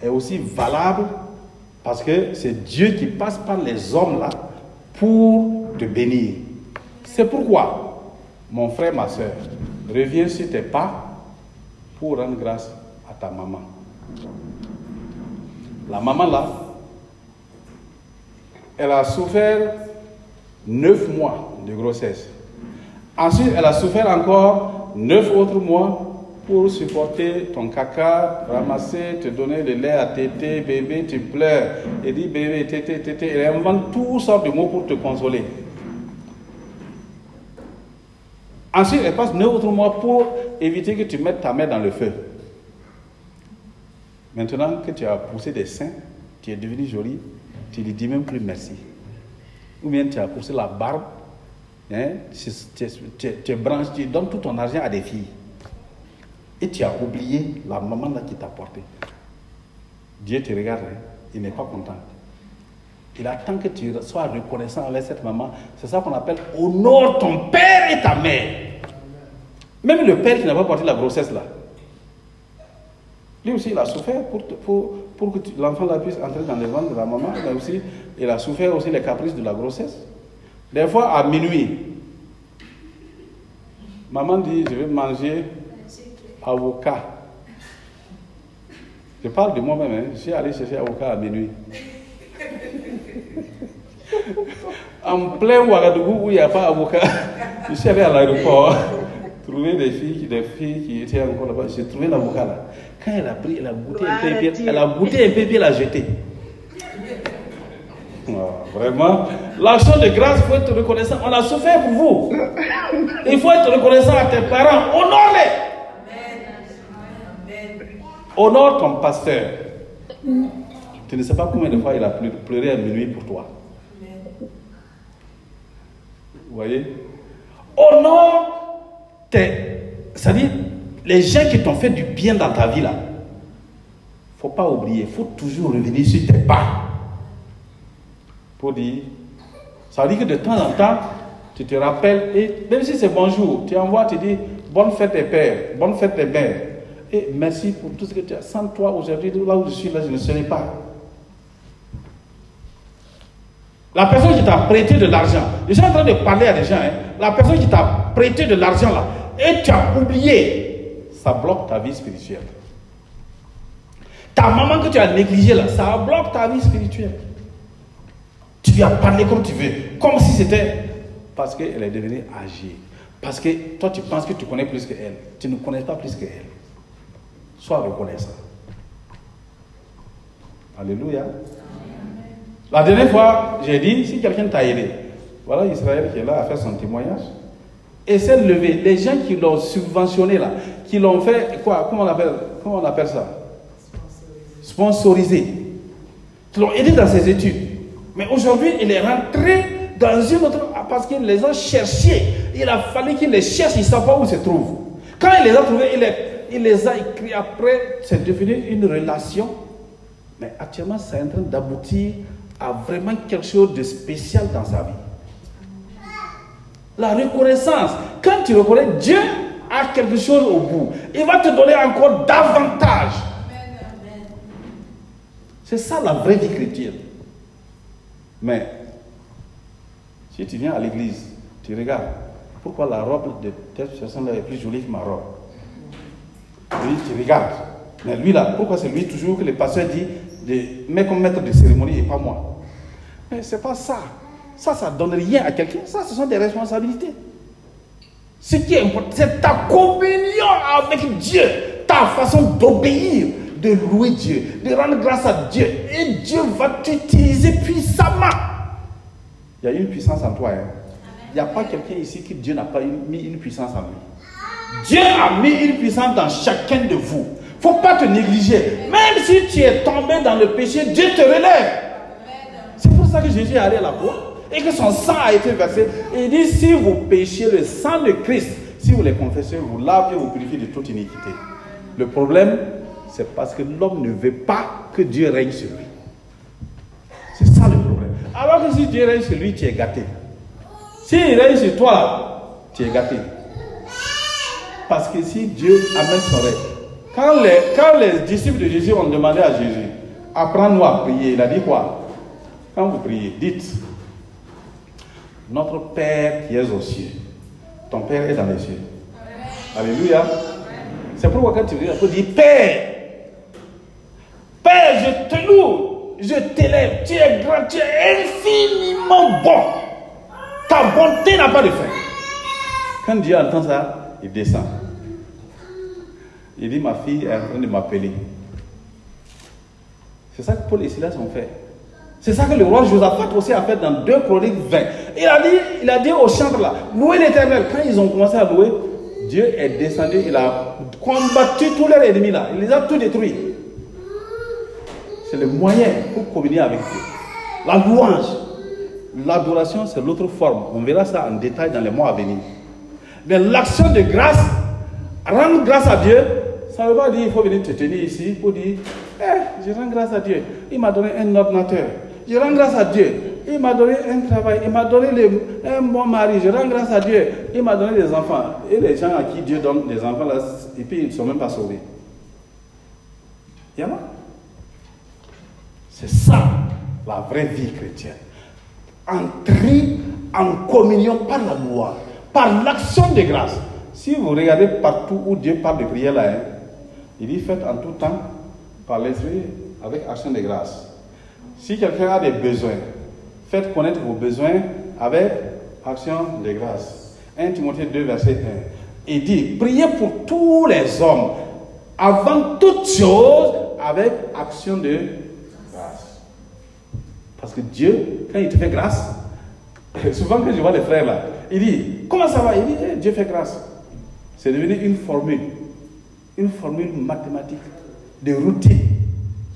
est aussi valable parce que c'est Dieu qui passe par les hommes là pour te bénir. C'est pourquoi, mon frère, ma soeur, reviens sur tes pas pour rendre grâce à ta maman. La maman là, elle a souffert neuf mois de grossesse. Ensuite, elle a souffert encore neuf autres mois pour supporter ton caca, ramasser, te donner le lait à tété, bébé, tu pleures. Et dit bébé, tété, tété. Elle invente toutes sortes de mots pour te consoler. Ensuite, elle passe neuf autres mois pour éviter que tu mettes ta mère dans le feu. Maintenant que tu as poussé des seins, tu es devenu joli, tu lui dis même plus merci. Ou bien tu as poussé la barbe, hein, tu, tu, tu branches, tu donnes tout ton argent à des filles. Et tu as oublié la maman là qui t'a porté. Dieu te regarde, hein. il n'est pas content. Il attend que tu sois reconnaissant avec cette maman. C'est ça qu'on appelle honore ton père et ta mère. Même le père qui n'a pas porté la grossesse là, Lui aussi, il a souffert pour, pour, pour que l'enfant puisse entrer dans les ventres de la maman, aussi, il a souffert aussi les caprices de la grossesse. Des fois, à minuit, maman dit, je vais manger avocat. Je parle de moi-même, hein. je suis allé chercher avocat à minuit. en plein Ouagadougou où il n'y a pas avocat, je suis allé à l'aéroport trouver des filles, des filles qui étaient encore là-bas. J'ai trouvé l'avocat là. Quand elle a pris, elle a goûté un peu, elle a goûté un peu, puis elle a jeté. Ah, vraiment, l'action de grâce, il faut être reconnaissant. On a souffert pour vous. Il faut être reconnaissant à tes parents. Honore-les. Honore ton pasteur. Tu ne sais pas combien de fois il a pleuré à minuit pour toi. Vous voyez? Honore tes. C'est-à-dire, les gens qui t'ont fait du bien dans ta vie là. faut pas oublier, il faut toujours revenir sur tes pas. Pour dire. Ça veut dire que de temps en temps, tu te rappelles, et même si c'est bonjour, tu envoies, tu dis bonne fête des pères, bonne fête des mères. Et merci pour tout ce que tu as. Sans toi, aujourd'hui, là où je suis, là, je ne serais pas. La personne qui t'a prêté de l'argent, je suis en train de parler à des gens, hein. la personne qui t'a prêté de l'argent là, et tu as oublié, ça bloque ta vie spirituelle. Ta maman que tu as négligée là, ça bloque ta vie spirituelle. Tu as parlé comme tu veux, comme si c'était parce qu'elle est devenue âgée. Parce que toi tu penses que tu connais plus qu'elle. Tu ne connais pas plus qu'elle. Sois reconnaissant. Alléluia. La dernière fois, j'ai dit, si quelqu'un t'a aidé, voilà Israël qui est là à faire son témoignage, essaie de lever les gens qui l'ont subventionné là, qui l'ont fait, quoi, comment on appelle, comment on appelle ça? Sponsorisé. Qui l'ont aidé dans ses études. Mais aujourd'hui, il est rentré dans une autre, parce qu'il les a cherchés. Il a fallu qu'il les cherche, il ne sait pas où ils se trouvent. Quand il les a trouvés, il les, il les a écrits après, c'est devenu une relation. Mais actuellement, c'est en train d'aboutir a vraiment quelque chose de spécial dans sa vie. La reconnaissance. Quand tu reconnais Dieu a quelque chose au bout, il va te donner encore davantage. C'est ça la vraie vie chrétienne. Mais si tu viens à l'église, tu regardes, pourquoi la robe de cette personne-là est plus jolie que ma robe? Lui, tu regardes. Mais lui là, pourquoi c'est lui toujours que le pasteur dit de mettre comme maître de cérémonie et pas moi? Mais ce n'est pas ça. Ça, ça ne donne rien à quelqu'un. Ça, ce sont des responsabilités. Ce qui est important, c'est ta communion avec Dieu, ta façon d'obéir, de louer Dieu, de rendre grâce à Dieu. Et Dieu va t'utiliser puissamment. Il y a une puissance en toi. Hein. Il n'y a pas quelqu'un ici que Dieu n'a pas mis une puissance en lui. Dieu a mis une puissance dans chacun de vous. Il ne faut pas te négliger. Même si tu es tombé dans le péché, Dieu te relève ça que Jésus est allé à la croix et que son sang a été versé. Il dit, si vous péchez le sang de Christ, si vous les confessez, vous lavez, vous purifiez de toute iniquité. Le problème, c'est parce que l'homme ne veut pas que Dieu règne sur lui. C'est ça le problème. Alors que si Dieu règne sur lui, tu es gâté. S'il règne sur toi, tu es gâté. Parce que si Dieu amène son règne, quand les, quand les disciples de Jésus ont demandé à Jésus, apprends-nous à prier, il a dit quoi? Quand vous priez, dites Notre Père qui est aux cieux. Ton Père est dans les cieux. Alléluia. C'est pourquoi quand tu dis, il faut dire Père. Père, je te loue, je t'élève. Tu es grand, tu es infiniment bon. Ta bonté n'a pas de fin. Quand Dieu entend ça, il descend. Il dit Ma fille est en train de m'appeler. C'est ça que Paul et Silas ont fait. C'est ça que le roi Josaphat aussi a fait dans 2 Chroniques 20. Il a dit, il a dit aux chantres là, louez l'éternel. Quand ils ont commencé à louer, Dieu est descendu, il a combattu tous leurs ennemis là, il les a tous détruits. C'est le moyen pour communier avec Dieu. La louange, l'adoration, c'est l'autre forme. On verra ça en détail dans les mois à venir. Mais l'action de grâce, rendre grâce à Dieu, ça ne pas dire qu'il faut venir te tenir ici pour dire, eh, je rends grâce à Dieu. Il m'a donné un ordinateur. Je rends grâce à Dieu. Il m'a donné un travail, il m'a donné un bon mari, je rends grâce à Dieu. Il m'a donné des enfants. Et les gens à qui Dieu donne des enfants, et puis ils ne sont même pas sauvés. Il y en a. C'est ça, la vraie vie chrétienne. Entrer en communion par la loi, par l'action de grâce. Si vous regardez partout où Dieu parle de prière là, hein, il dit faites en tout temps par l'esprit avec action de grâce. Si quelqu'un a des besoins, faites connaître vos besoins avec action de grâce. 1 Timothée 2, verset 1. Il dit, priez pour tous les hommes, avant toute chose, avec action de grâce. Parce que Dieu, quand il te fait grâce, souvent quand je vois les frères là, il dit, comment ça va? Il dit, eh, Dieu fait grâce. C'est devenu une formule, une formule mathématique, de routine.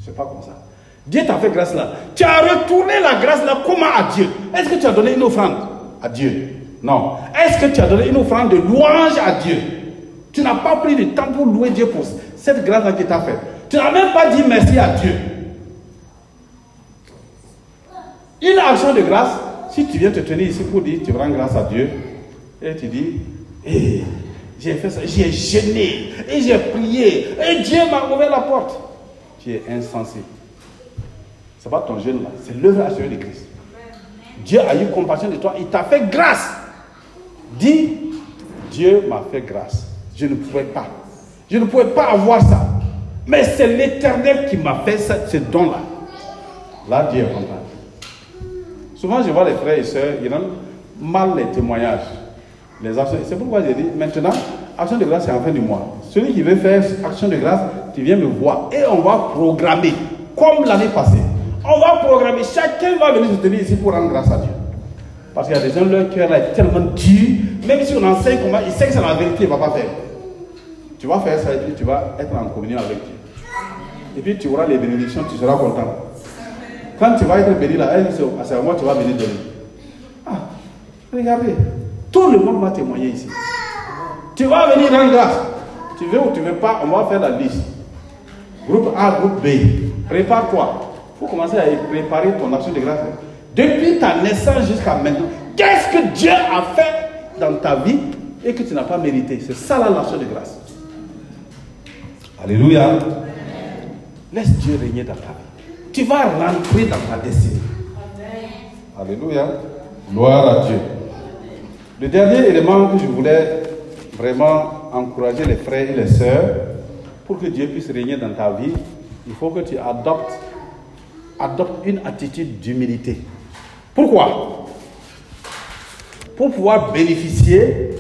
C'est pas comme ça. Dieu t'a fait grâce là. Tu as retourné la grâce là comment à Dieu? Est-ce que tu as donné une offrande à Dieu? Non. Est-ce que tu as donné une offrande de louange à Dieu? Tu n'as pas pris le temps pour louer Dieu pour cette grâce là qu'il t'a fait. Tu n'as même pas dit merci à Dieu. Une action de grâce, si tu viens te tenir ici pour dire tu rends grâce à Dieu, et tu dis, eh, j'ai fait ça, j'ai gêné, et j'ai prié, et Dieu m'a ouvert la porte. Tu es insensé. Ce n'est pas ton jeûne là, c'est l'œuvre assurée de Christ. Dieu a eu compassion de toi, il t'a fait grâce. Dis, Dieu m'a fait grâce. Je ne pouvais pas. Je ne pouvais pas avoir ça. Mais c'est l'éternel qui m'a fait ce don-là. Là, Dieu est content. Souvent, je vois les frères et sœurs, ils rendent mal les témoignages. C'est pourquoi j'ai dit, maintenant, action de grâce, c'est en fin du mois. Celui qui veut faire action de grâce, tu viens me voir. Et on va programmer, comme l'année passée. On va programmer, chacun va venir se tenir ici pour rendre grâce à Dieu. Parce qu'il y a des gens, leur cœur est tellement dur, même si on enseigne comment, il sait que c'est la vérité, il ne va pas faire. Tu vas faire ça et puis tu vas être en communion avec Dieu. Et puis tu auras les bénédictions, tu seras content. Quand tu vas être béni là, c'est à moi tu vas venir donner. Ah, regardez, tout le monde va témoigner ici. Tu vas venir rendre grâce. Tu veux ou tu ne veux pas, on va faire la liste. Groupe A, groupe B. Prépare-toi. Il faut commencer à préparer ton action de grâce. Depuis ta naissance jusqu'à maintenant, qu'est-ce que Dieu a fait dans ta vie et que tu n'as pas mérité? C'est ça l'action de grâce. Alléluia. Laisse Dieu régner dans ta vie. Tu vas rentrer dans ta destinée. Alléluia. Gloire à Dieu. Le dernier élément que je voulais vraiment encourager les frères et les sœurs pour que Dieu puisse régner dans ta vie, il faut que tu adoptes, une attitude d'humilité. Pourquoi? Pour pouvoir bénéficier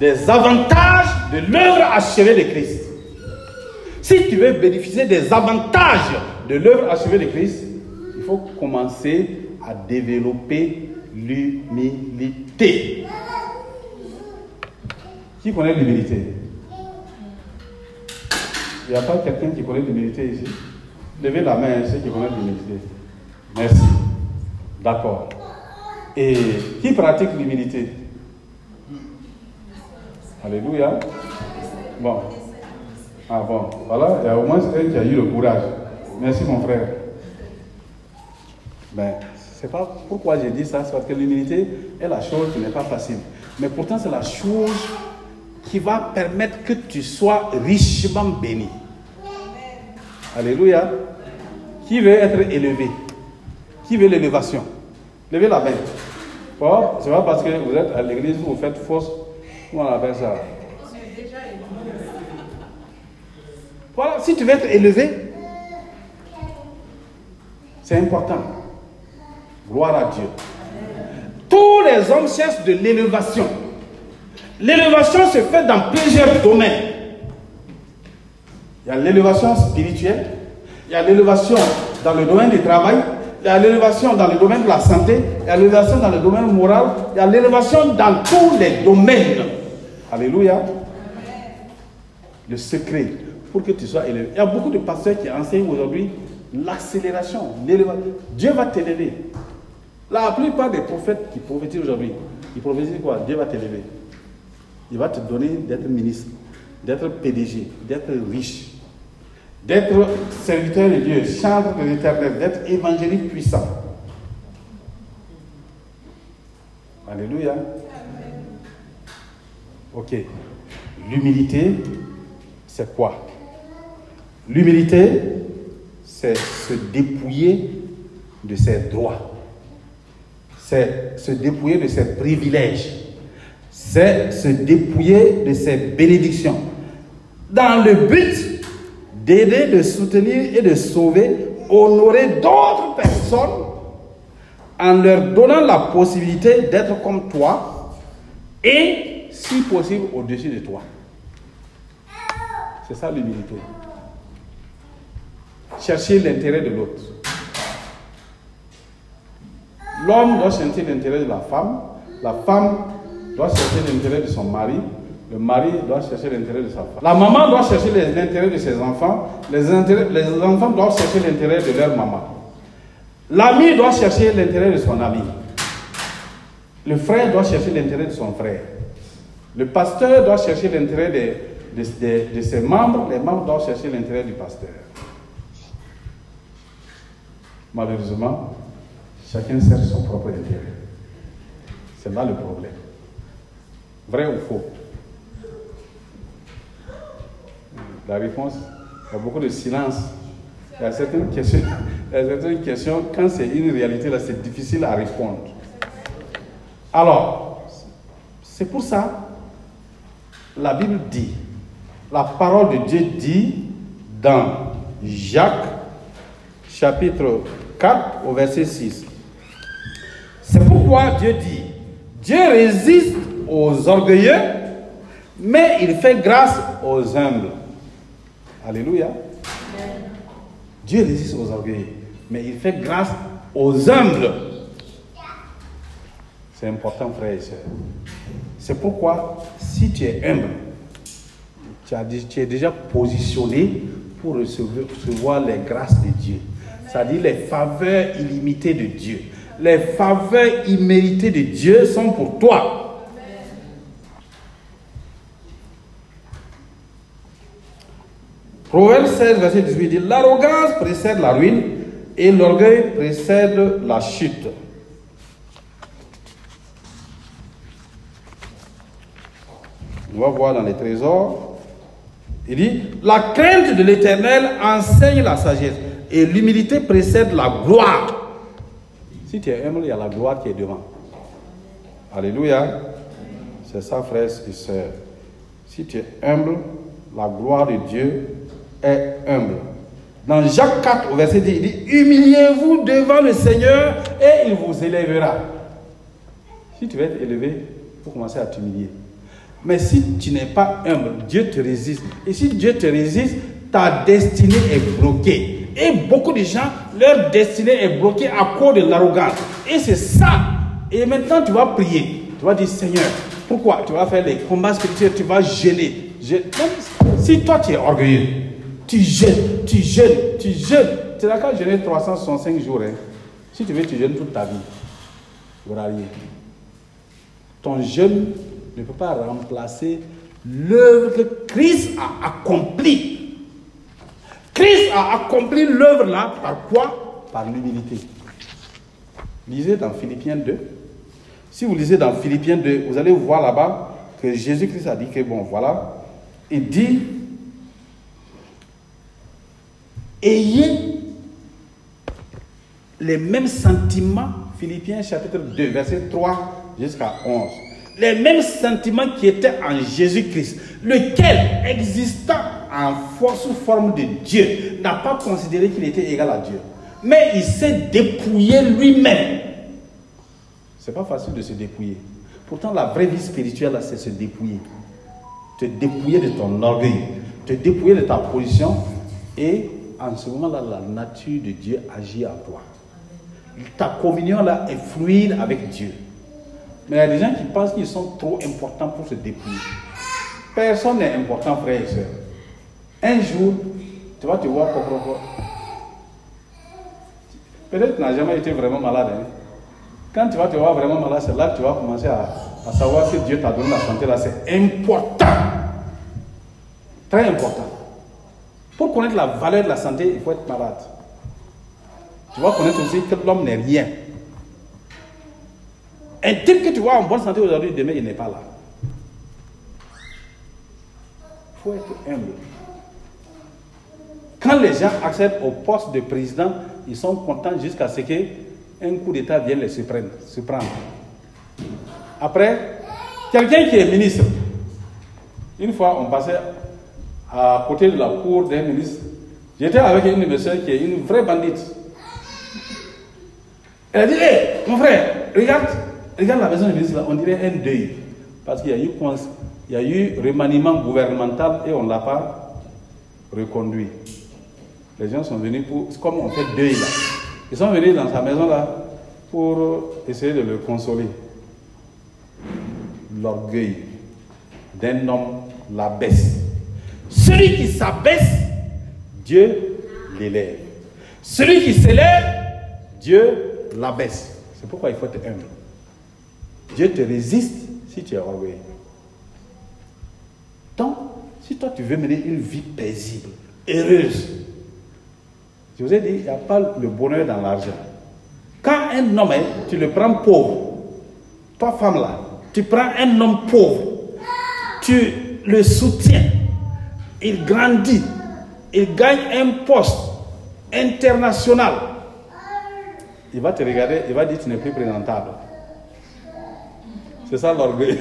des avantages de l'œuvre achevée de Christ. Si tu veux bénéficier des avantages de l'œuvre achevée de Christ, il faut commencer à développer l'humilité. Qui connaît l'humilité? Il n'y a pas quelqu'un qui connaît l'humilité ici? Levez la main, ceux qui connaissent l'humilité. Merci. D'accord. Et qui pratique l'humilité? Alléluia. Bon. Ah bon, voilà, il y a au moins un qui a eu le courage. Merci mon frère. Ben, c'est pas pourquoi j'ai dit ça, c'est parce que l'humilité est la chose qui n'est pas facile. Mais pourtant, c'est la chose qui va permettre que tu sois richement béni. Alléluia. Qui veut être élevé? Qui veut l'élévation? Levez la main. Bon, c'est pas parce que vous êtes à l'église vous faites fausse. Comment on appelle ça? Voilà, si tu veux être élevé, c'est important. Gloire à Dieu. Tous les hommes cherchent de l'élévation. L'élévation se fait dans plusieurs domaines. Il y a l'élévation spirituelle, il y a l'élévation dans le domaine du travail, il y a l'élévation dans le domaine de la santé, il y a l'élévation dans le domaine moral, il y a l'élévation dans tous les domaines. Alléluia. Le secret pour que tu sois élevé. Il y a beaucoup de pasteurs qui enseignent aujourd'hui l'accélération. Dieu va t'élever. La plupart des prophètes qui prophétisent aujourd'hui, ils prophétisent quoi? Dieu va t'élever. Il va te donner d'être ministre, d'être PDG, d'être riche, d'être serviteur de Dieu, chantre de l'éternel, d'être évangéliste puissant. Alléluia. Ok. L'humilité, c'est quoi? L'humilité, c'est se dépouiller de ses droits. C'est se dépouiller de ses privilèges. C'est se dépouiller de ses bénédictions. Dans le but d'aider, de soutenir et de sauver, honorer d'autres personnes en leur donnant la possibilité d'être comme toi et, si possible, au-dessus de toi. C'est ça l'humilité. Chercher l'intérêt de l'autre. L'homme doit chercher l'intérêt de la femme, la femme doit chercher l'intérêt de son mari, le mari doit chercher l'intérêt de sa femme. La maman doit chercher l'intérêt de ses enfants, les, les enfants doivent chercher l'intérêt de leur maman. L'ami doit chercher l'intérêt de son ami. Le frère doit chercher l'intérêt de son frère. Le pasteur doit chercher l'intérêt de, de, ses membres. Les membres doivent chercher l'intérêt du pasteur. Malheureusement, chacun cherche son propre intérêt. C'est là le problème. Vrai ou faux? La réponse, il y a beaucoup de silence. Il y a certaines questions, quand c'est une réalité, c'est difficile à répondre. Alors, c'est pour ça, la Bible dit, la parole de Dieu dit dans Jacques, chapitre 4, au verset 6. C'est pourquoi Dieu dit, Dieu résiste aux orgueilleux, mais il fait grâce aux humbles. Alléluia. Dieu résiste aux orgueilleux, mais il fait grâce aux humbles. C'est important, frère et soeur. C'est pourquoi, si tu es humble, tu, as, tu es déjà positionné pour recevoir les grâces de Dieu. C'est-à-dire les faveurs illimitées de Dieu. Les faveurs imméritées de Dieu sont pour toi. Proverbe 16, verset 18 dit L'arrogance précède la ruine et l'orgueil précède la chute. On va voir dans les trésors. Il dit La crainte de l'éternel enseigne la sagesse et l'humilité précède la gloire. Si tu es humble, il y a la gloire qui est devant. Alléluia. C'est ça, frères et sœurs. Si tu es humble, la gloire de Dieu est humble. Dans Jacques 4, au verset 10, il dit Humiliez-vous devant le Seigneur et il vous élèvera. Si tu veux être élevé, il faut commencer à t'humilier. Mais si tu n'es pas humble, Dieu te résiste. Et si Dieu te résiste, ta destinée est bloquée. Et beaucoup de gens, leur destinée est bloquée à cause de l'arrogance. Et c'est ça. Et maintenant, tu vas prier. Tu vas dire, Seigneur, pourquoi Tu vas faire les combats spirituels, tu vas gêner. si toi, tu es orgueilleux, tu gênes, tu gênes, tu gênes. Tu n'as qu'à gêner 365 jours. Hein. Si tu veux, tu gênes toute ta vie. Tu rien. Ton jeûne ne peut pas remplacer l'œuvre que Christ a accomplie. Christ a accompli l'œuvre là par quoi? Par l'humilité. Lisez dans Philippiens 2. Si vous lisez dans Philippiens 2, vous allez voir là-bas que Jésus-Christ a dit que, bon, voilà, il dit, ayez les mêmes sentiments, Philippiens chapitre 2, verset 3 jusqu'à 11. Les mêmes sentiments qui étaient en Jésus-Christ, lequel, existant en force sous forme de Dieu, n'a pas considéré qu'il était égal à Dieu. Mais il s'est dépouillé lui-même. C'est pas facile de se dépouiller. Pourtant, la vraie vie spirituelle, c'est se dépouiller. Te dépouiller de ton orgueil, te dépouiller de ta position, et en ce moment-là, la nature de Dieu agit en toi. Ta communion là est fluide avec Dieu. Mais il y a des gens qui pensent qu'ils sont trop importants pour se dépouiller. Personne n'est important, frère et soeur. Un jour, tu vas te voir Peut-être que tu n'as jamais été vraiment malade. Hein. Quand tu vas te voir vraiment malade, c'est là que tu vas commencer à, à savoir que Dieu t'a donné la santé. Là, c'est important. Très important. Pour connaître la valeur de la santé, il faut être malade. Tu vas connaître aussi que l'homme n'est rien. Un type que tu vois en bonne santé aujourd'hui, demain, il n'est pas là. Il faut être humble. Quand les gens accèdent au poste de président, ils sont contents jusqu'à ce qu'un coup d'État vienne les se prendre. Se prendre. Après, quelqu'un qui est ministre, une fois on passait à côté de la cour d'un ministre, j'étais avec une monsieur qui est une vraie bandite. Elle a dit, hé, mon frère, regarde, regarde la maison du ministre là, on dirait un deuil. Parce qu'il y a eu, il y a eu remaniement gouvernemental et on ne l'a pas reconduit. Les gens sont venus pour, comme on fait deuil là. Ils sont venus dans sa maison là pour essayer de le consoler. L'orgueil d'un homme l'abaisse. Celui qui s'abaisse, Dieu l'élève. Celui qui s'élève, Dieu l'abaisse. C'est pourquoi il faut être humble. Dieu te résiste si tu es orgueilleux. Donc, si toi tu veux mener une vie paisible, heureuse, je vous ai dit, il n'y a pas le bonheur dans l'argent. Quand un homme, tu le prends pauvre, toi femme là, tu prends un homme pauvre, tu le soutiens, il grandit, il gagne un poste international, il va te regarder, il va dire tu n'es plus présentable. C'est ça l'orgueil.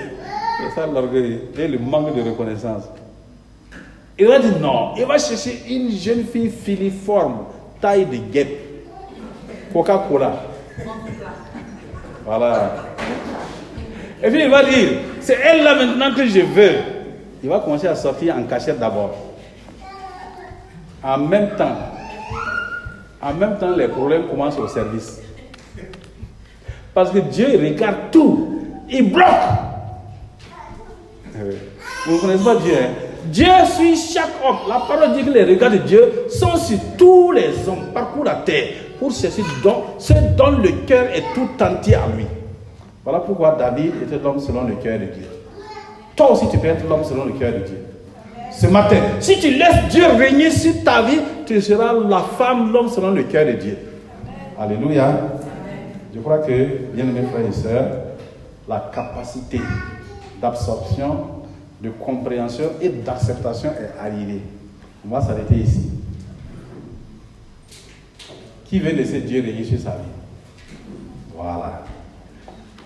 C'est ça l'orgueil et le manque de reconnaissance. Il va dire non, il va chercher une jeune fille filiforme, taille de guêpe. Coca-Cola. Voilà. Et puis il va dire, c'est elle là maintenant que je veux. Il va commencer à sortir en cachette d'abord. En même temps, en même temps, les problèmes commencent au service. Parce que Dieu regarde tout. Il bloque. Vous ne connaissez pas Dieu. Hein? Dieu suit chaque homme. La parole dit que les regards de Dieu sont sur tous les hommes, parcours la terre, pour chercher ce dont le cœur est tout entier à lui. Voilà pourquoi David était l'homme selon le cœur de Dieu. Toi aussi, tu peux être l'homme selon le cœur de Dieu. Ce matin, si tu laisses Dieu régner sur ta vie, tu seras la femme, l'homme selon le cœur de Dieu. Alléluia. Je crois que, bien aimés frères et sœurs, la capacité d'absorption de compréhension et d'acceptation est arrivée. On va s'arrêter ici. Qui veut laisser Dieu régner sur sa vie? Voilà.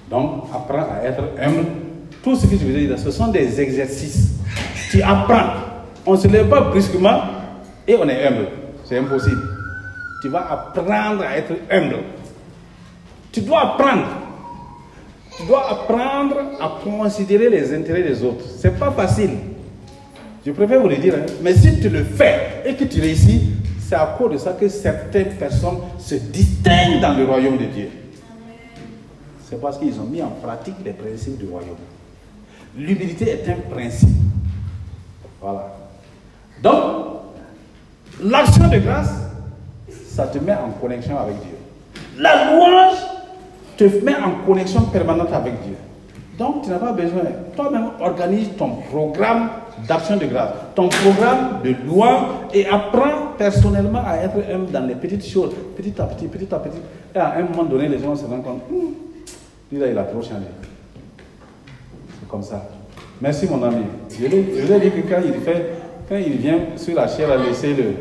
Donc, apprends à être humble. Tout ce que je vous ai dit, ce sont des exercices. Tu apprends. On ne se lève pas brusquement et on est humble. C'est impossible. Tu vas apprendre à être humble. Tu dois apprendre. Tu dois apprendre à considérer les intérêts des autres. Ce n'est pas facile. Je préfère vous le dire. Hein. Mais si tu le fais et que tu réussis, c'est à cause de ça que certaines personnes se distinguent dans le royaume de Dieu. C'est parce qu'ils ont mis en pratique les principes du royaume. L'humilité est un principe. Voilà. Donc, l'action de grâce, ça te met en connexion avec Dieu. La louange te met en connexion permanente avec Dieu. Donc, tu n'as pas besoin. Toi-même, organise ton programme d'action de grâce, ton programme de louange et apprends personnellement à être humble dans les petites choses, petit à petit, petit à petit. Et à un moment donné, les gens se rendent compte, hum, lui là, il a trop changé. Comme ça. Merci mon ami. Je lui ai dit que quand il fait, quand il vient sur la chair, laisser le.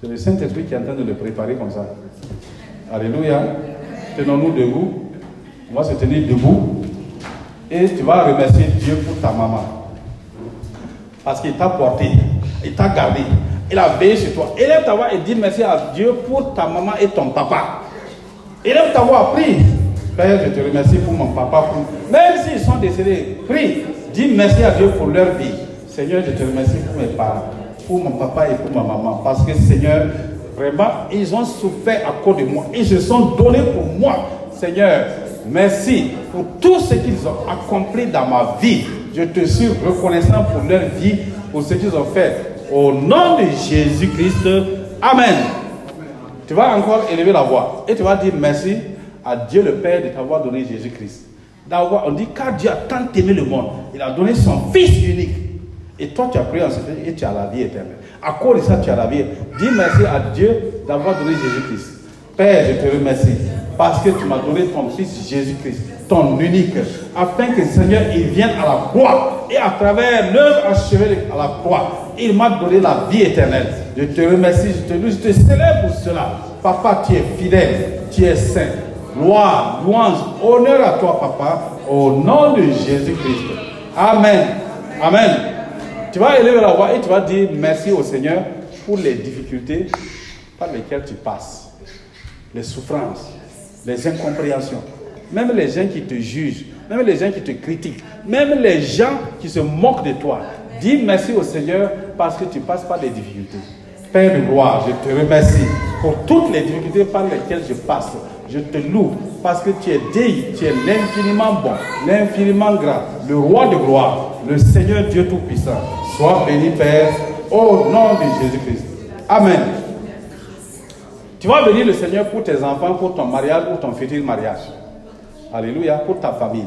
C'est le Saint-Esprit qui est en train de le préparer comme ça. Alléluia. Tenons-nous debout. On va se tenir debout. Et tu vas remercier Dieu pour ta maman. Parce qu'il t'a porté, il t'a gardé, il a veillé sur toi. Élève ta voix et dis merci à Dieu pour ta maman et ton papa. Élève ta voix, prie. Père, je te remercie pour mon papa. Même s'ils sont décédés, prie. Dis merci à Dieu pour leur vie. Seigneur, je te remercie pour mes parents, pour mon papa et pour ma maman. Parce que Seigneur, vraiment, ils ont souffert à cause de moi. Ils se sont donnés pour moi. Seigneur, merci pour tout ce qu'ils ont accompli dans ma vie. Je te suis reconnaissant pour leur vie, pour ce qu'ils ont fait. Au nom de Jésus-Christ, Amen. Tu vas encore élever la voix et tu vas dire merci à Dieu le Père de t'avoir donné Jésus-Christ. On dit car Dieu a tant aimé le monde, il a donné son Fils unique. Et toi, tu as prié en ce et tu as la vie éternelle. À cause de ça, tu as la vie. Dis merci à Dieu d'avoir donné Jésus-Christ. Père, je te remercie parce que tu m'as donné ton Fils Jésus-Christ, ton unique, afin que Seigneur, il vienne à la croix et à travers l'œuvre achevée à la croix, il m'a donné la vie éternelle. Je te remercie, je te loue, je te célèbre pour cela. Papa, tu es fidèle, tu es saint. Gloire, louange, honneur à toi, Papa, au nom de Jésus-Christ. Amen. Amen. Tu vas élever la voix et tu vas dire merci au Seigneur pour les difficultés par lesquelles tu passes, les souffrances, les incompréhensions, même les gens qui te jugent, même les gens qui te critiquent, même les gens qui se moquent de toi. Dis merci au Seigneur parce que tu passes par des difficultés. Père de gloire, je te remercie pour toutes les difficultés par lesquelles je passe. Je te loue parce que tu es digne, tu es l'infiniment bon, l'infiniment grand, le roi de gloire, le Seigneur Dieu Tout-Puissant. Sois béni, Père, au nom de Jésus-Christ. Amen. Tu vas bénir le Seigneur pour tes enfants, pour ton mariage, pour ton futur mariage. Alléluia, pour ta famille.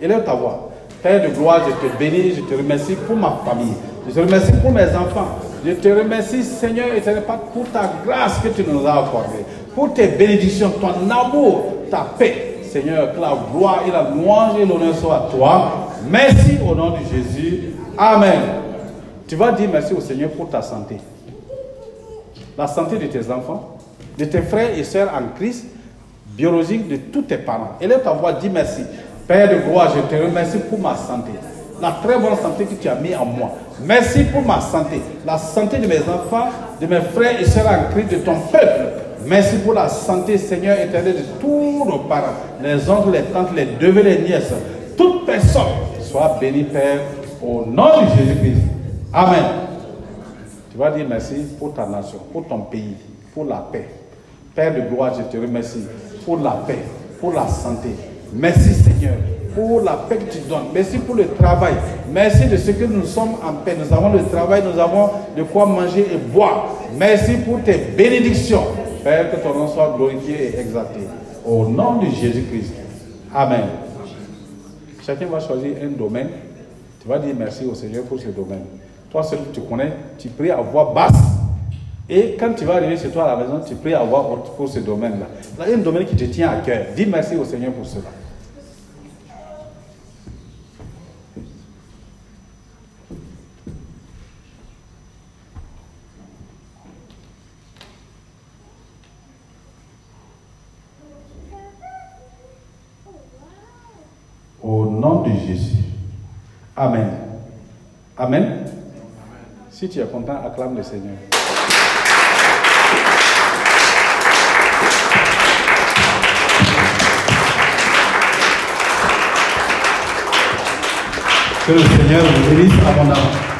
Élève ta voix. Père de gloire, je te bénis, je te remercie pour ma famille. Je te remercie pour mes enfants. Je te remercie, Seigneur éternel, pour ta grâce que tu nous as accordée, pour tes bénédictions, ton amour, ta paix. Seigneur, que la gloire et la louange et l'honneur soient à toi. Merci au nom de Jésus. Amen. Tu vas dire merci au Seigneur pour ta santé. La santé de tes enfants, de tes frères et sœurs en Christ, biologique de tous tes parents. Élève ta voix, dis merci. Père de gloire, je te remercie pour ma santé. La très bonne santé que tu as mis en moi. Merci pour ma santé. La santé de mes enfants, de mes frères et sœurs en Christ, de ton peuple. Merci pour la santé, Seigneur éternel, de tous nos parents, les oncles, les tantes, les neveux, les nièces. Toute personne soit bénie, Père, au nom de Jésus-Christ. Amen. Tu vas dire merci pour ta nation, pour ton pays, pour la paix. Père de gloire, je te remercie pour la paix, pour la santé. Merci Seigneur pour la paix que tu donnes. Merci pour le travail. Merci de ce que nous sommes en paix. Nous avons le travail, nous avons de quoi manger et boire. Merci pour tes bénédictions. Père, que ton nom soit glorifié et exalté. Au nom de Jésus-Christ. Amen. Chacun va choisir un domaine. Tu vas dire merci au Seigneur pour ce domaine. Toi, celui que tu connais, tu pries à voix basse. Et quand tu vas arriver chez toi à la maison, tu pries à voix haute pour ce domaine-là. Il y a un domaine qui te tient à cœur. Dis merci au Seigneur pour cela. Au nom de Jésus. Amen. Amen. Si tu es content, acclame le Seigneur. Que le Seigneur vous bénisse abondamment.